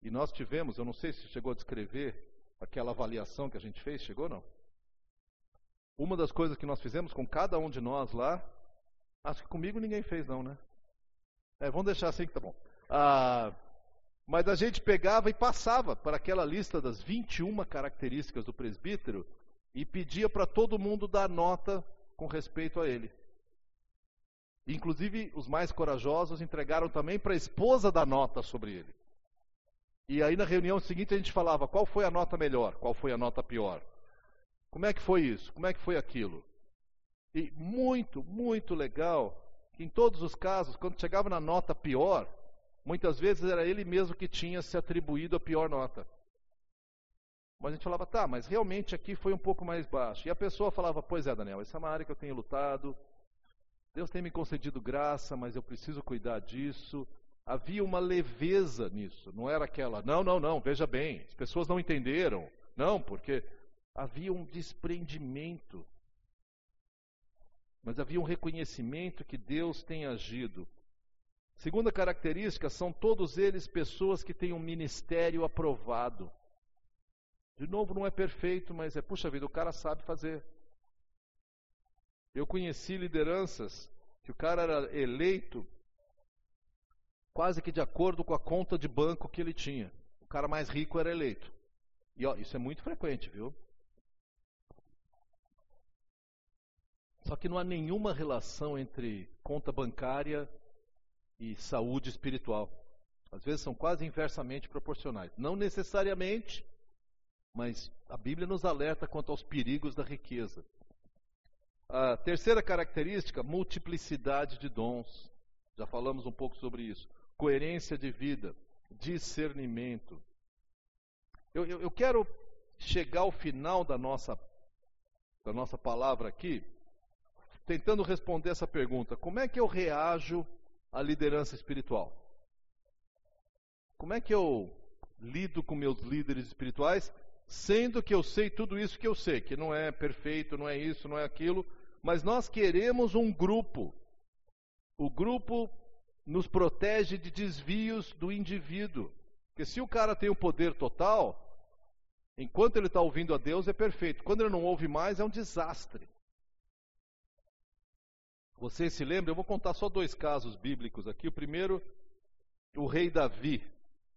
E nós tivemos, eu não sei se chegou a descrever aquela avaliação que a gente fez, chegou não? Uma das coisas que nós fizemos com cada um de nós lá, acho que comigo ninguém fez não, né? É, vamos deixar assim que tá bom. Ah, mas a gente pegava e passava para aquela lista das 21 características do presbítero e pedia para todo mundo dar nota com respeito a ele. Inclusive, os mais corajosos entregaram também para a esposa da nota sobre ele. E aí, na reunião seguinte, a gente falava qual foi a nota melhor, qual foi a nota pior. Como é que foi isso? Como é que foi aquilo? E muito, muito legal que em todos os casos, quando chegava na nota pior, muitas vezes era ele mesmo que tinha se atribuído a pior nota. Mas a gente falava, tá, mas realmente aqui foi um pouco mais baixo. E a pessoa falava, pois é, Daniel, essa é uma área que eu tenho lutado, Deus tem me concedido graça, mas eu preciso cuidar disso. Havia uma leveza nisso, não era aquela, não, não, não, veja bem, as pessoas não entenderam. Não, porque havia um desprendimento. Mas havia um reconhecimento que Deus tem agido. Segunda característica, são todos eles pessoas que têm um ministério aprovado. De novo, não é perfeito, mas é, puxa vida, o cara sabe fazer. Eu conheci lideranças que o cara era eleito quase que de acordo com a conta de banco que ele tinha. O cara mais rico era eleito. E ó, isso é muito frequente, viu? Só que não há nenhuma relação entre conta bancária e saúde espiritual. Às vezes são quase inversamente proporcionais. Não necessariamente, mas a Bíblia nos alerta quanto aos perigos da riqueza. A terceira característica, multiplicidade de dons. Já falamos um pouco sobre isso. Coerência de vida, discernimento. Eu, eu, eu quero chegar ao final da nossa, da nossa palavra aqui, tentando responder essa pergunta: como é que eu reajo à liderança espiritual? Como é que eu lido com meus líderes espirituais, sendo que eu sei tudo isso que eu sei, que não é perfeito, não é isso, não é aquilo, mas nós queremos um grupo. O grupo nos protege de desvios do indivíduo. Porque se o cara tem o poder total, enquanto ele está ouvindo a Deus é perfeito. Quando ele não ouve mais, é um desastre. Vocês se lembram? Eu vou contar só dois casos bíblicos aqui. O primeiro, o rei Davi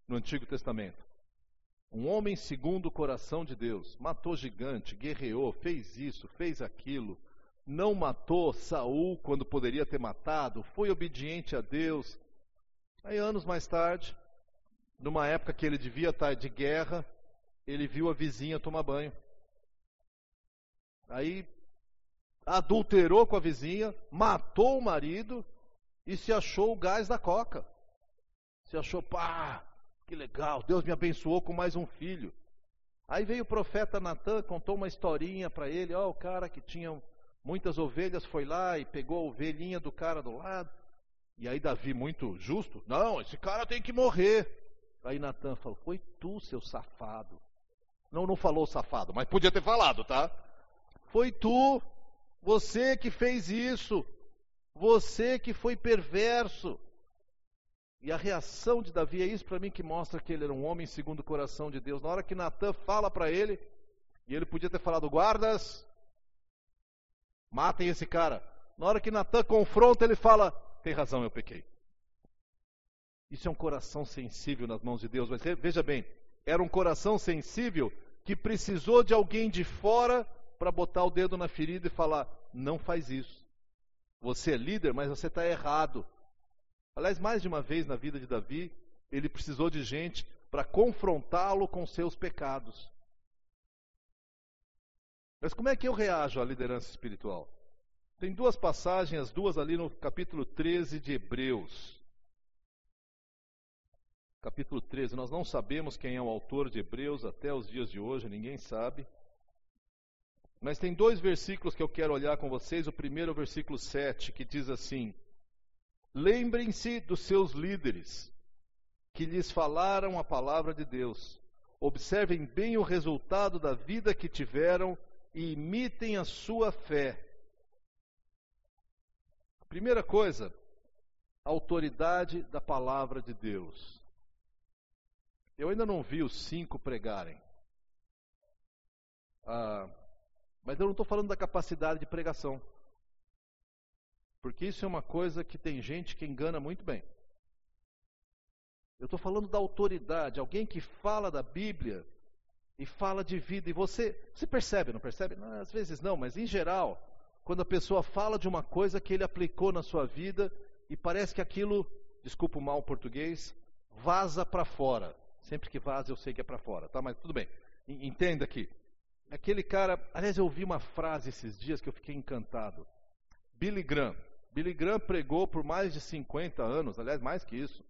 no Antigo Testamento. Um homem segundo o coração de Deus, matou gigante, guerreou, fez isso, fez aquilo, não matou Saul quando poderia ter matado, foi obediente a Deus. Aí anos mais tarde, numa época que ele devia estar de guerra, ele viu a vizinha tomar banho. Aí adulterou com a vizinha, matou o marido e se achou o gás da coca. Se achou, pá, que legal, Deus me abençoou com mais um filho. Aí veio o profeta Natan, contou uma historinha para ele, ó, o cara que tinha muitas ovelhas foi lá e pegou a ovelhinha do cara do lado. E aí Davi, muito justo, não, esse cara tem que morrer. Aí Natan falou, foi tu, seu safado. Não, não falou safado, mas podia ter falado, tá? Foi tu, você que fez isso. Você que foi perverso. E a reação de Davi é isso para mim que mostra que ele era um homem segundo o coração de Deus. Na hora que Natan fala para ele, e ele podia ter falado: guardas, matem esse cara. Na hora que Natan confronta, ele fala: tem razão, eu pequei. Isso é um coração sensível nas mãos de Deus. Mas veja bem, era um coração sensível que precisou de alguém de fora para botar o dedo na ferida e falar: não faz isso. Você é líder, mas você está errado. Aliás, mais de uma vez na vida de Davi, ele precisou de gente para confrontá-lo com seus pecados. Mas como é que eu reajo à liderança espiritual? Tem duas passagens, as duas ali no capítulo 13 de Hebreus. Capítulo 13, nós não sabemos quem é o autor de Hebreus até os dias de hoje, ninguém sabe. Mas tem dois versículos que eu quero olhar com vocês. O primeiro é o versículo 7, que diz assim: Lembrem-se dos seus líderes, que lhes falaram a palavra de Deus. Observem bem o resultado da vida que tiveram e imitem a sua fé. Primeira coisa, a autoridade da palavra de Deus. Eu ainda não vi os cinco pregarem. Ah, mas eu não estou falando da capacidade de pregação. Porque isso é uma coisa que tem gente que engana muito bem. Eu estou falando da autoridade, alguém que fala da Bíblia e fala de vida. E você, você percebe, não percebe? Não, às vezes não, mas em geral, quando a pessoa fala de uma coisa que ele aplicou na sua vida e parece que aquilo, desculpa o mal português, vaza para fora. Sempre que vaza eu sei que é para fora, tá? Mas tudo bem. Entenda aqui. Aquele cara, aliás, eu ouvi uma frase esses dias que eu fiquei encantado. Billy Graham. Billy Graham pregou por mais de 50 anos, aliás, mais que isso,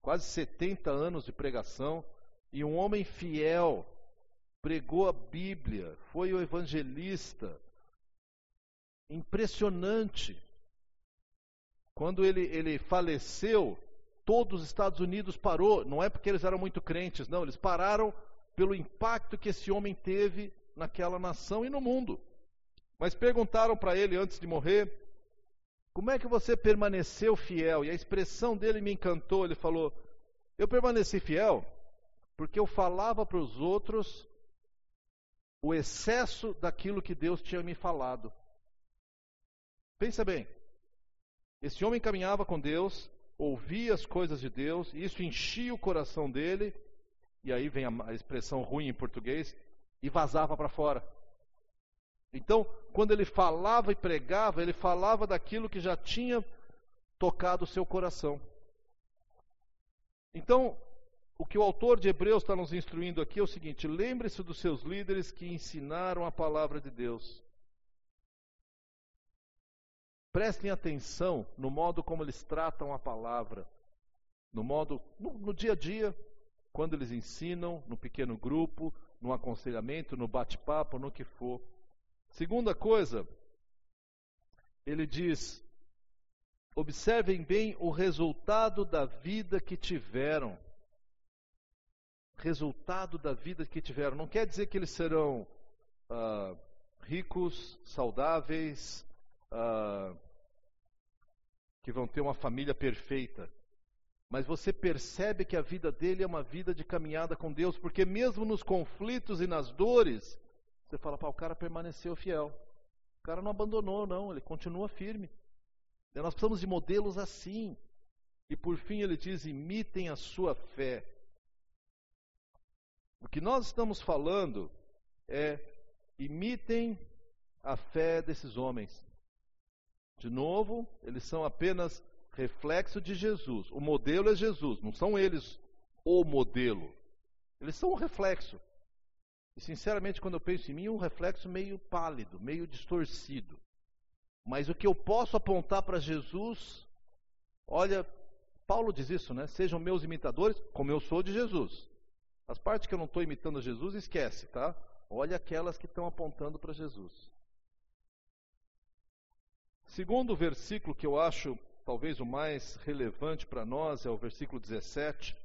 quase 70 anos de pregação, e um homem fiel, pregou a Bíblia, foi o evangelista. Impressionante. Quando ele, ele faleceu, todos os Estados Unidos parou, não é porque eles eram muito crentes, não, eles pararam pelo impacto que esse homem teve naquela nação e no mundo. Mas perguntaram para ele antes de morrer: como é que você permaneceu fiel? E a expressão dele me encantou. Ele falou: Eu permaneci fiel porque eu falava para os outros o excesso daquilo que Deus tinha me falado. Pensa bem. Esse homem caminhava com Deus, ouvia as coisas de Deus, e isso enchia o coração dele, e aí vem a expressão ruim em português, e vazava para fora. Então, quando ele falava e pregava, ele falava daquilo que já tinha tocado o seu coração. Então, o que o autor de Hebreus está nos instruindo aqui é o seguinte: lembre-se dos seus líderes que ensinaram a palavra de Deus. Prestem atenção no modo como eles tratam a palavra, no modo, no, no dia a dia, quando eles ensinam, no pequeno grupo, no aconselhamento, no bate-papo, no que for. Segunda coisa, ele diz: observem bem o resultado da vida que tiveram. Resultado da vida que tiveram. Não quer dizer que eles serão ah, ricos, saudáveis, ah, que vão ter uma família perfeita. Mas você percebe que a vida dele é uma vida de caminhada com Deus, porque mesmo nos conflitos e nas dores, você fala, pá, o cara permaneceu fiel. O cara não abandonou, não, ele continua firme. Nós precisamos de modelos assim. E por fim ele diz: imitem a sua fé. O que nós estamos falando é imitem a fé desses homens. De novo, eles são apenas reflexo de Jesus. O modelo é Jesus, não são eles o modelo. Eles são o reflexo. E sinceramente, quando eu penso em mim, é um reflexo meio pálido, meio distorcido. Mas o que eu posso apontar para Jesus, olha, Paulo diz isso, né? Sejam meus imitadores, como eu sou de Jesus. As partes que eu não estou imitando Jesus, esquece, tá? Olha aquelas que estão apontando para Jesus. Segundo versículo que eu acho talvez o mais relevante para nós é o versículo 17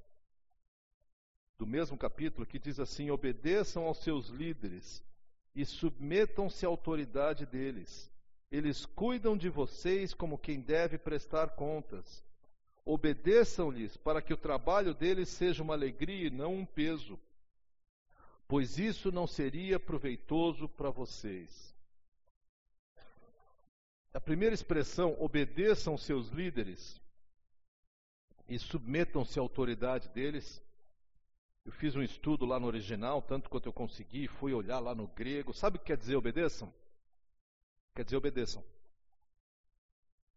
do mesmo capítulo, que diz assim: Obedeçam aos seus líderes e submetam-se à autoridade deles. Eles cuidam de vocês como quem deve prestar contas. Obedeçam-lhes para que o trabalho deles seja uma alegria e não um peso, pois isso não seria proveitoso para vocês. A primeira expressão, obedeçam seus líderes e submetam-se à autoridade deles. Eu fiz um estudo lá no original, tanto quanto eu consegui, fui olhar lá no grego. Sabe o que quer dizer obedeçam? Quer dizer obedeçam.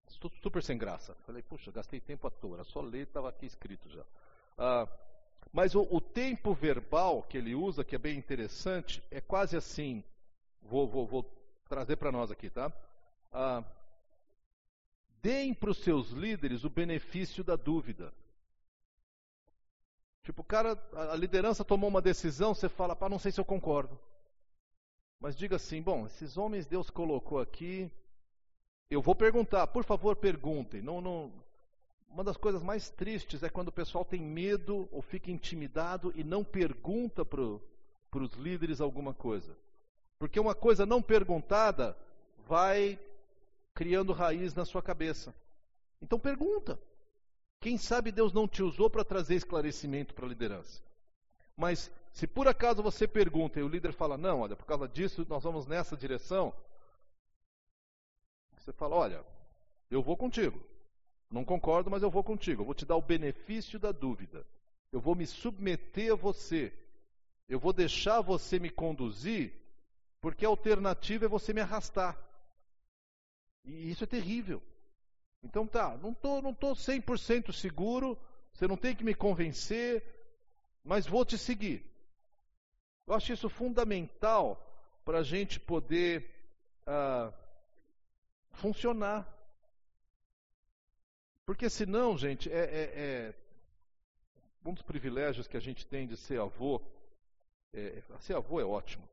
Estou super sem graça. Falei, puxa, gastei tempo à toa. Só ler estava aqui escrito já. Ah, mas o, o, tempo verbal que ele usa, que é bem interessante, é quase assim. Vou, vou, vou trazer para nós aqui, tá? Ah, deem para os seus líderes o benefício da dúvida. Tipo, o cara, a liderança tomou uma decisão, você fala, pá, não sei se eu concordo. Mas diga assim, bom, esses homens Deus colocou aqui, eu vou perguntar, por favor, perguntem. Não, não, uma das coisas mais tristes é quando o pessoal tem medo ou fica intimidado e não pergunta para os líderes alguma coisa. Porque uma coisa não perguntada vai criando raiz na sua cabeça. Então pergunta. Quem sabe Deus não te usou para trazer esclarecimento para a liderança. Mas se por acaso você pergunta e o líder fala, não, olha, por causa disso nós vamos nessa direção, você fala, olha, eu vou contigo. Não concordo, mas eu vou contigo. Eu vou te dar o benefício da dúvida. Eu vou me submeter a você. Eu vou deixar você me conduzir, porque a alternativa é você me arrastar. E isso é terrível. Então tá, não estou não tô 100% seguro, você não tem que me convencer, mas vou te seguir. Eu acho isso fundamental para a gente poder ah, funcionar. Porque senão, gente, é, é, é, um dos privilégios que a gente tem de ser avô. É, ser avô é ótimo.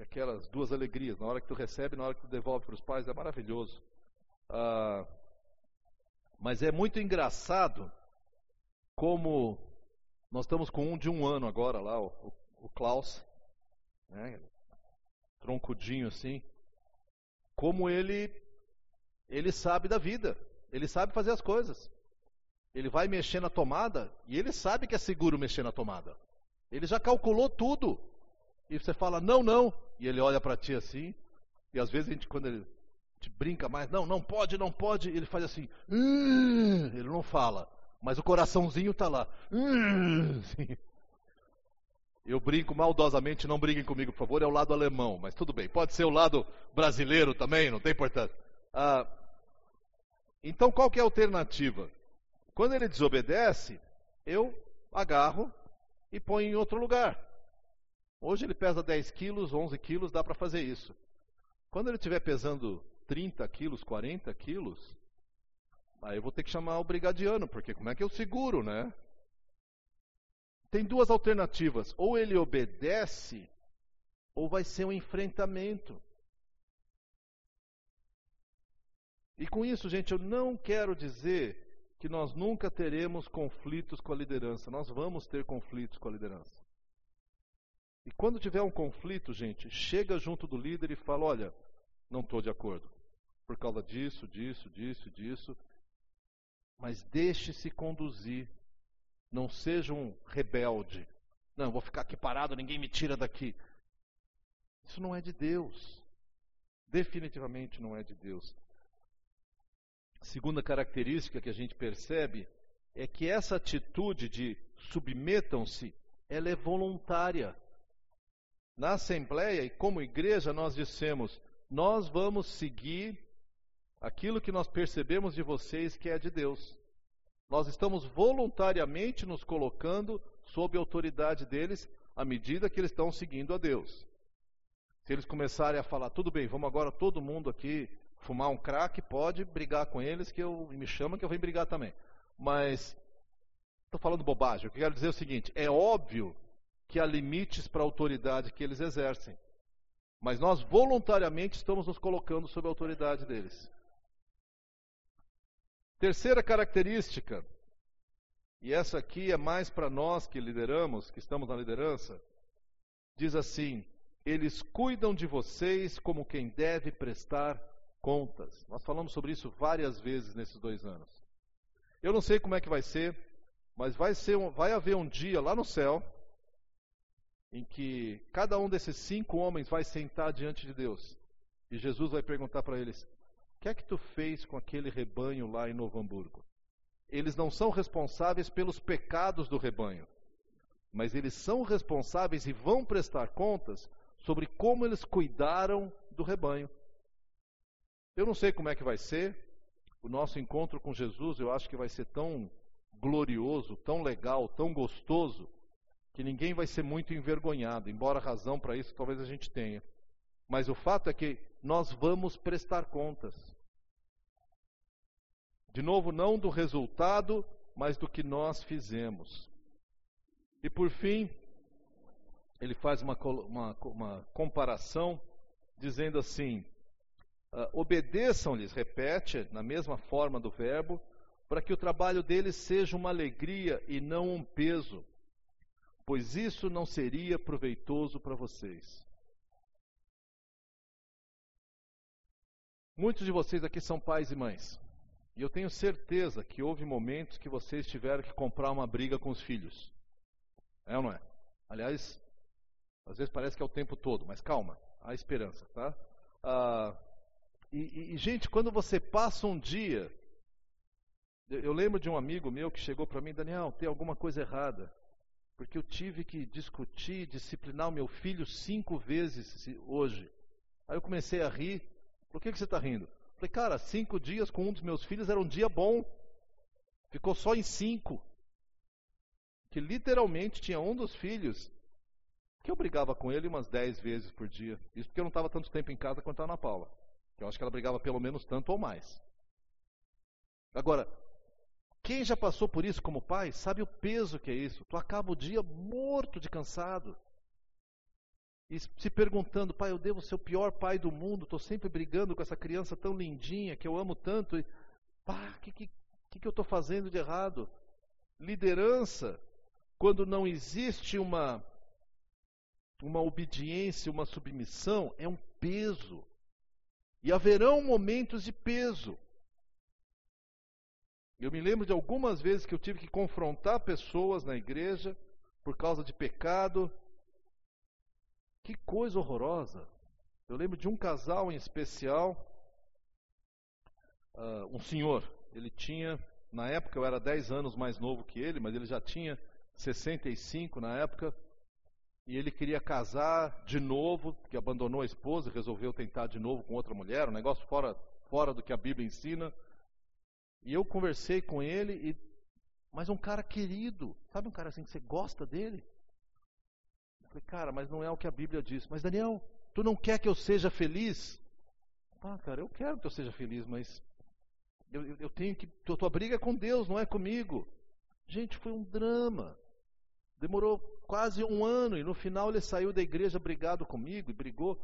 Aquelas duas alegrias, na hora que tu recebe, na hora que tu devolve para os pais, é maravilhoso. Ah, mas é muito engraçado como nós estamos com um de um ano agora lá, o, o Klaus, né, troncudinho assim, como ele ele sabe da vida, ele sabe fazer as coisas. Ele vai mexer na tomada e ele sabe que é seguro mexer na tomada. Ele já calculou tudo. E você fala, não, não. E ele olha para ti assim. E às vezes a gente, quando ele te brinca mais, não, não pode, não pode, ele faz assim, hum", ele não fala, mas o coraçãozinho está lá. Hum", assim. Eu brinco maldosamente, não briguem comigo, por favor, é o lado alemão, mas tudo bem. Pode ser o lado brasileiro também, não tem importância. Ah, então, qual que é a alternativa? Quando ele desobedece, eu agarro e ponho em outro lugar. Hoje ele pesa 10 quilos, 11 quilos, dá para fazer isso. Quando ele estiver pesando 30 quilos, 40 quilos, aí eu vou ter que chamar o brigadiano, porque como é que eu seguro, né? Tem duas alternativas: ou ele obedece, ou vai ser um enfrentamento. E com isso, gente, eu não quero dizer que nós nunca teremos conflitos com a liderança. Nós vamos ter conflitos com a liderança. E quando tiver um conflito, gente, chega junto do líder e fala: olha, não estou de acordo. Por causa disso, disso, disso, disso. Mas deixe-se conduzir. Não seja um rebelde. Não, vou ficar aqui parado, ninguém me tira daqui. Isso não é de Deus. Definitivamente não é de Deus. Segunda característica que a gente percebe é que essa atitude de submetam-se, ela é voluntária. Na Assembleia e como igreja, nós dissemos: nós vamos seguir aquilo que nós percebemos de vocês que é de Deus. Nós estamos voluntariamente nos colocando sob a autoridade deles à medida que eles estão seguindo a Deus. Se eles começarem a falar, tudo bem, vamos agora todo mundo aqui fumar um crack, pode brigar com eles, que eu me chama que eu venho brigar também. Mas estou falando bobagem. O que eu quero dizer é o seguinte: é óbvio que há limites para a autoridade que eles exercem. Mas nós voluntariamente estamos nos colocando sob a autoridade deles. Terceira característica, e essa aqui é mais para nós que lideramos, que estamos na liderança, diz assim: eles cuidam de vocês como quem deve prestar contas. Nós falamos sobre isso várias vezes nesses dois anos. Eu não sei como é que vai ser, mas vai, ser vai haver um dia lá no céu em que cada um desses cinco homens vai sentar diante de Deus e Jesus vai perguntar para eles: O que é que tu fez com aquele rebanho lá em Novo Hamburgo? Eles não são responsáveis pelos pecados do rebanho, mas eles são responsáveis e vão prestar contas sobre como eles cuidaram do rebanho. Eu não sei como é que vai ser. O nosso encontro com Jesus, eu acho que vai ser tão glorioso, tão legal, tão gostoso, que ninguém vai ser muito envergonhado, embora razão para isso talvez a gente tenha. Mas o fato é que nós vamos prestar contas. De novo, não do resultado, mas do que nós fizemos. E por fim, ele faz uma, uma, uma comparação, dizendo assim: uh, obedeçam-lhes, repete, na mesma forma do verbo, para que o trabalho deles seja uma alegria e não um peso pois isso não seria proveitoso para vocês. Muitos de vocês aqui são pais e mães. E eu tenho certeza que houve momentos que vocês tiveram que comprar uma briga com os filhos. É ou não é? Aliás, às vezes parece que é o tempo todo, mas calma, há esperança, tá? Ah, e, e, gente, quando você passa um dia. Eu, eu lembro de um amigo meu que chegou para mim, Daniel, tem alguma coisa errada porque eu tive que discutir, disciplinar o meu filho cinco vezes hoje. Aí eu comecei a rir. Por que, que você está rindo? Falei, cara, cinco dias com um dos meus filhos era um dia bom. Ficou só em cinco. Que literalmente tinha um dos filhos que eu brigava com ele umas dez vezes por dia. Isso porque eu não estava tanto tempo em casa quanto a Ana Paula. Eu acho que ela brigava pelo menos tanto ou mais. Agora, quem já passou por isso como pai sabe o peso que é isso. Tu acaba o dia morto de cansado. E se perguntando, pai, eu devo ser o pior pai do mundo, estou sempre brigando com essa criança tão lindinha que eu amo tanto. E, pá, o que, que, que eu estou fazendo de errado? Liderança, quando não existe uma, uma obediência, uma submissão, é um peso. E haverão momentos de peso. Eu me lembro de algumas vezes que eu tive que confrontar pessoas na igreja por causa de pecado. Que coisa horrorosa. Eu lembro de um casal em especial, uh, um senhor, ele tinha, na época eu era 10 anos mais novo que ele, mas ele já tinha 65 na época. e ele queria casar de novo, que abandonou a esposa e resolveu tentar de novo com outra mulher, um negócio fora, fora do que a Bíblia ensina. E eu conversei com ele, e, mas um cara querido, sabe um cara assim que você gosta dele? Eu falei, cara, mas não é o que a Bíblia diz. Mas Daniel, tu não quer que eu seja feliz? Ah, cara, eu quero que eu seja feliz, mas eu, eu tenho que. Tua, tua briga é com Deus, não é comigo. Gente, foi um drama. Demorou quase um ano e no final ele saiu da igreja brigado comigo e brigou.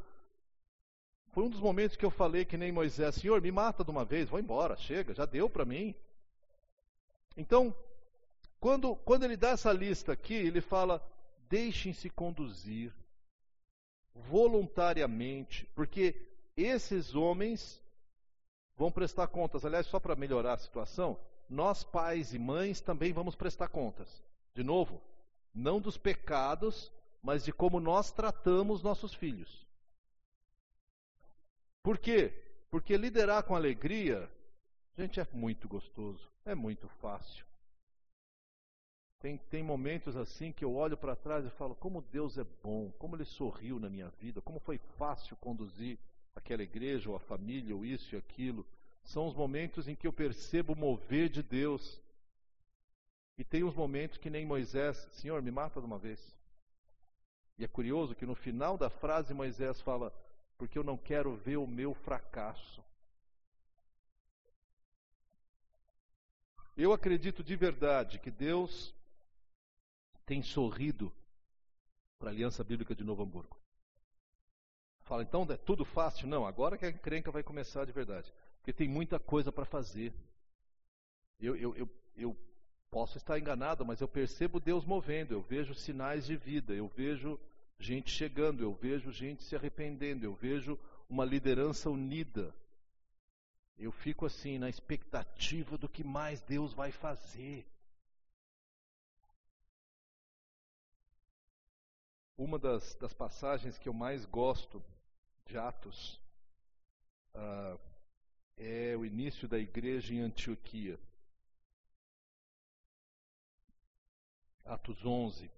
Foi um dos momentos que eu falei que nem Moisés: Senhor, me mata de uma vez, vou embora, chega, já deu para mim. Então, quando, quando ele dá essa lista aqui, ele fala: deixem-se conduzir voluntariamente, porque esses homens vão prestar contas. Aliás, só para melhorar a situação, nós pais e mães também vamos prestar contas. De novo, não dos pecados, mas de como nós tratamos nossos filhos. Por quê? Porque liderar com alegria, gente, é muito gostoso, é muito fácil. Tem, tem momentos assim que eu olho para trás e falo: como Deus é bom, como Ele sorriu na minha vida, como foi fácil conduzir aquela igreja, ou a família, ou isso e aquilo. São os momentos em que eu percebo o mover de Deus. E tem uns momentos que nem Moisés, Senhor, me mata de uma vez. E é curioso que no final da frase Moisés fala: Porque eu não quero ver o meu fracasso. Eu acredito de verdade que Deus tem sorrido para a Aliança Bíblica de Novo Hamburgo. Fala, então é tudo fácil? Não, agora que a encrenca vai começar de verdade. Porque tem muita coisa para fazer. Eu, eu, eu, eu posso estar enganado, mas eu percebo Deus movendo, eu vejo sinais de vida, eu vejo gente chegando, eu vejo gente se arrependendo, eu vejo uma liderança unida. Eu fico assim na expectativa do que mais Deus vai fazer. Uma das, das passagens que eu mais gosto de Atos uh, é o início da igreja em Antioquia. Atos 11.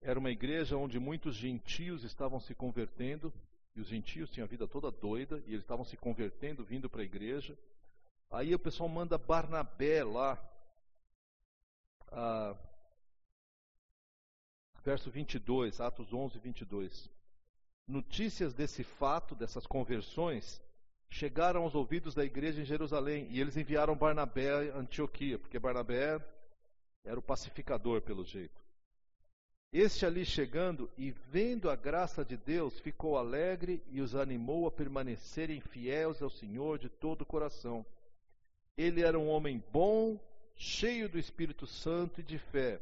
Era uma igreja onde muitos gentios estavam se convertendo, e os gentios tinham a vida toda doida, e eles estavam se convertendo, vindo para a igreja. Aí o pessoal manda Barnabé lá, ah, verso 22, Atos 11, 22. Notícias desse fato, dessas conversões, chegaram aos ouvidos da igreja em Jerusalém e eles enviaram Barnabé a Antioquia, porque Barnabé era o pacificador, pelo jeito. Este ali chegando e vendo a graça de Deus, ficou alegre e os animou a permanecerem fiéis ao Senhor de todo o coração. Ele era um homem bom, cheio do Espírito Santo e de fé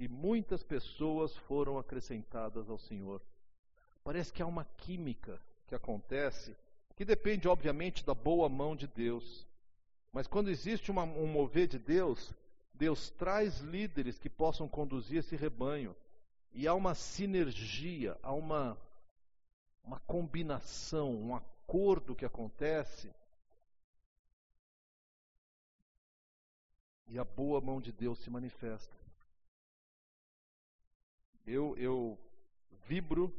e muitas pessoas foram acrescentadas ao Senhor. Parece que há uma química que acontece, que depende, obviamente, da boa mão de Deus. Mas quando existe uma, um mover de Deus, Deus traz líderes que possam conduzir esse rebanho. E há uma sinergia, há uma, uma combinação, um acordo que acontece. E a boa mão de Deus se manifesta. Eu, eu vibro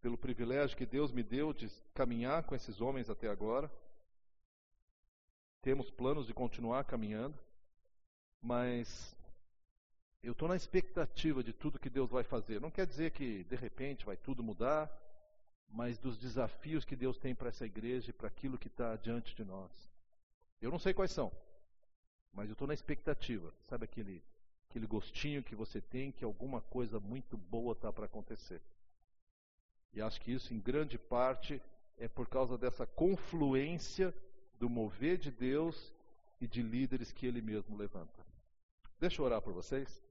pelo privilégio que Deus me deu de caminhar com esses homens até agora. Temos planos de continuar caminhando, mas eu estou na expectativa de tudo que Deus vai fazer. Não quer dizer que de repente vai tudo mudar, mas dos desafios que Deus tem para essa igreja e para aquilo que está diante de nós. Eu não sei quais são, mas eu estou na expectativa. Sabe aquele aquele gostinho que você tem que alguma coisa muito boa está para acontecer. E acho que isso, em grande parte, é por causa dessa confluência do mover de Deus e de líderes que Ele mesmo levanta. Deixa eu orar por vocês.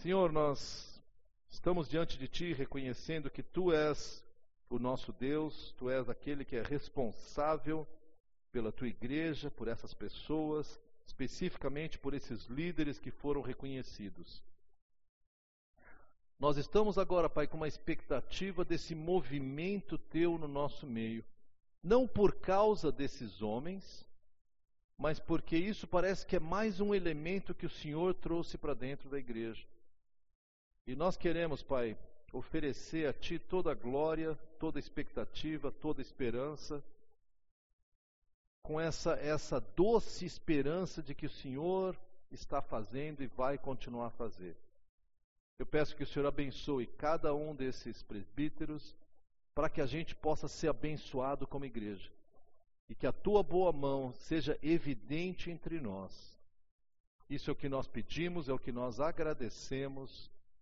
Senhor, nós estamos diante de Ti reconhecendo que Tu és o nosso Deus, Tu és aquele que é responsável pela Tua igreja, por essas pessoas, especificamente por esses líderes que foram reconhecidos. Nós estamos agora, Pai, com uma expectativa desse movimento teu no nosso meio, não por causa desses homens, mas porque isso parece que é mais um elemento que o Senhor trouxe para dentro da igreja. E nós queremos, Pai, oferecer a Ti toda a glória, toda a expectativa, toda a esperança, com essa, essa doce esperança de que o Senhor está fazendo e vai continuar a fazer. Eu peço que o Senhor abençoe cada um desses presbíteros, para que a gente possa ser abençoado como igreja e que a tua boa mão seja evidente entre nós. Isso é o que nós pedimos, é o que nós agradecemos,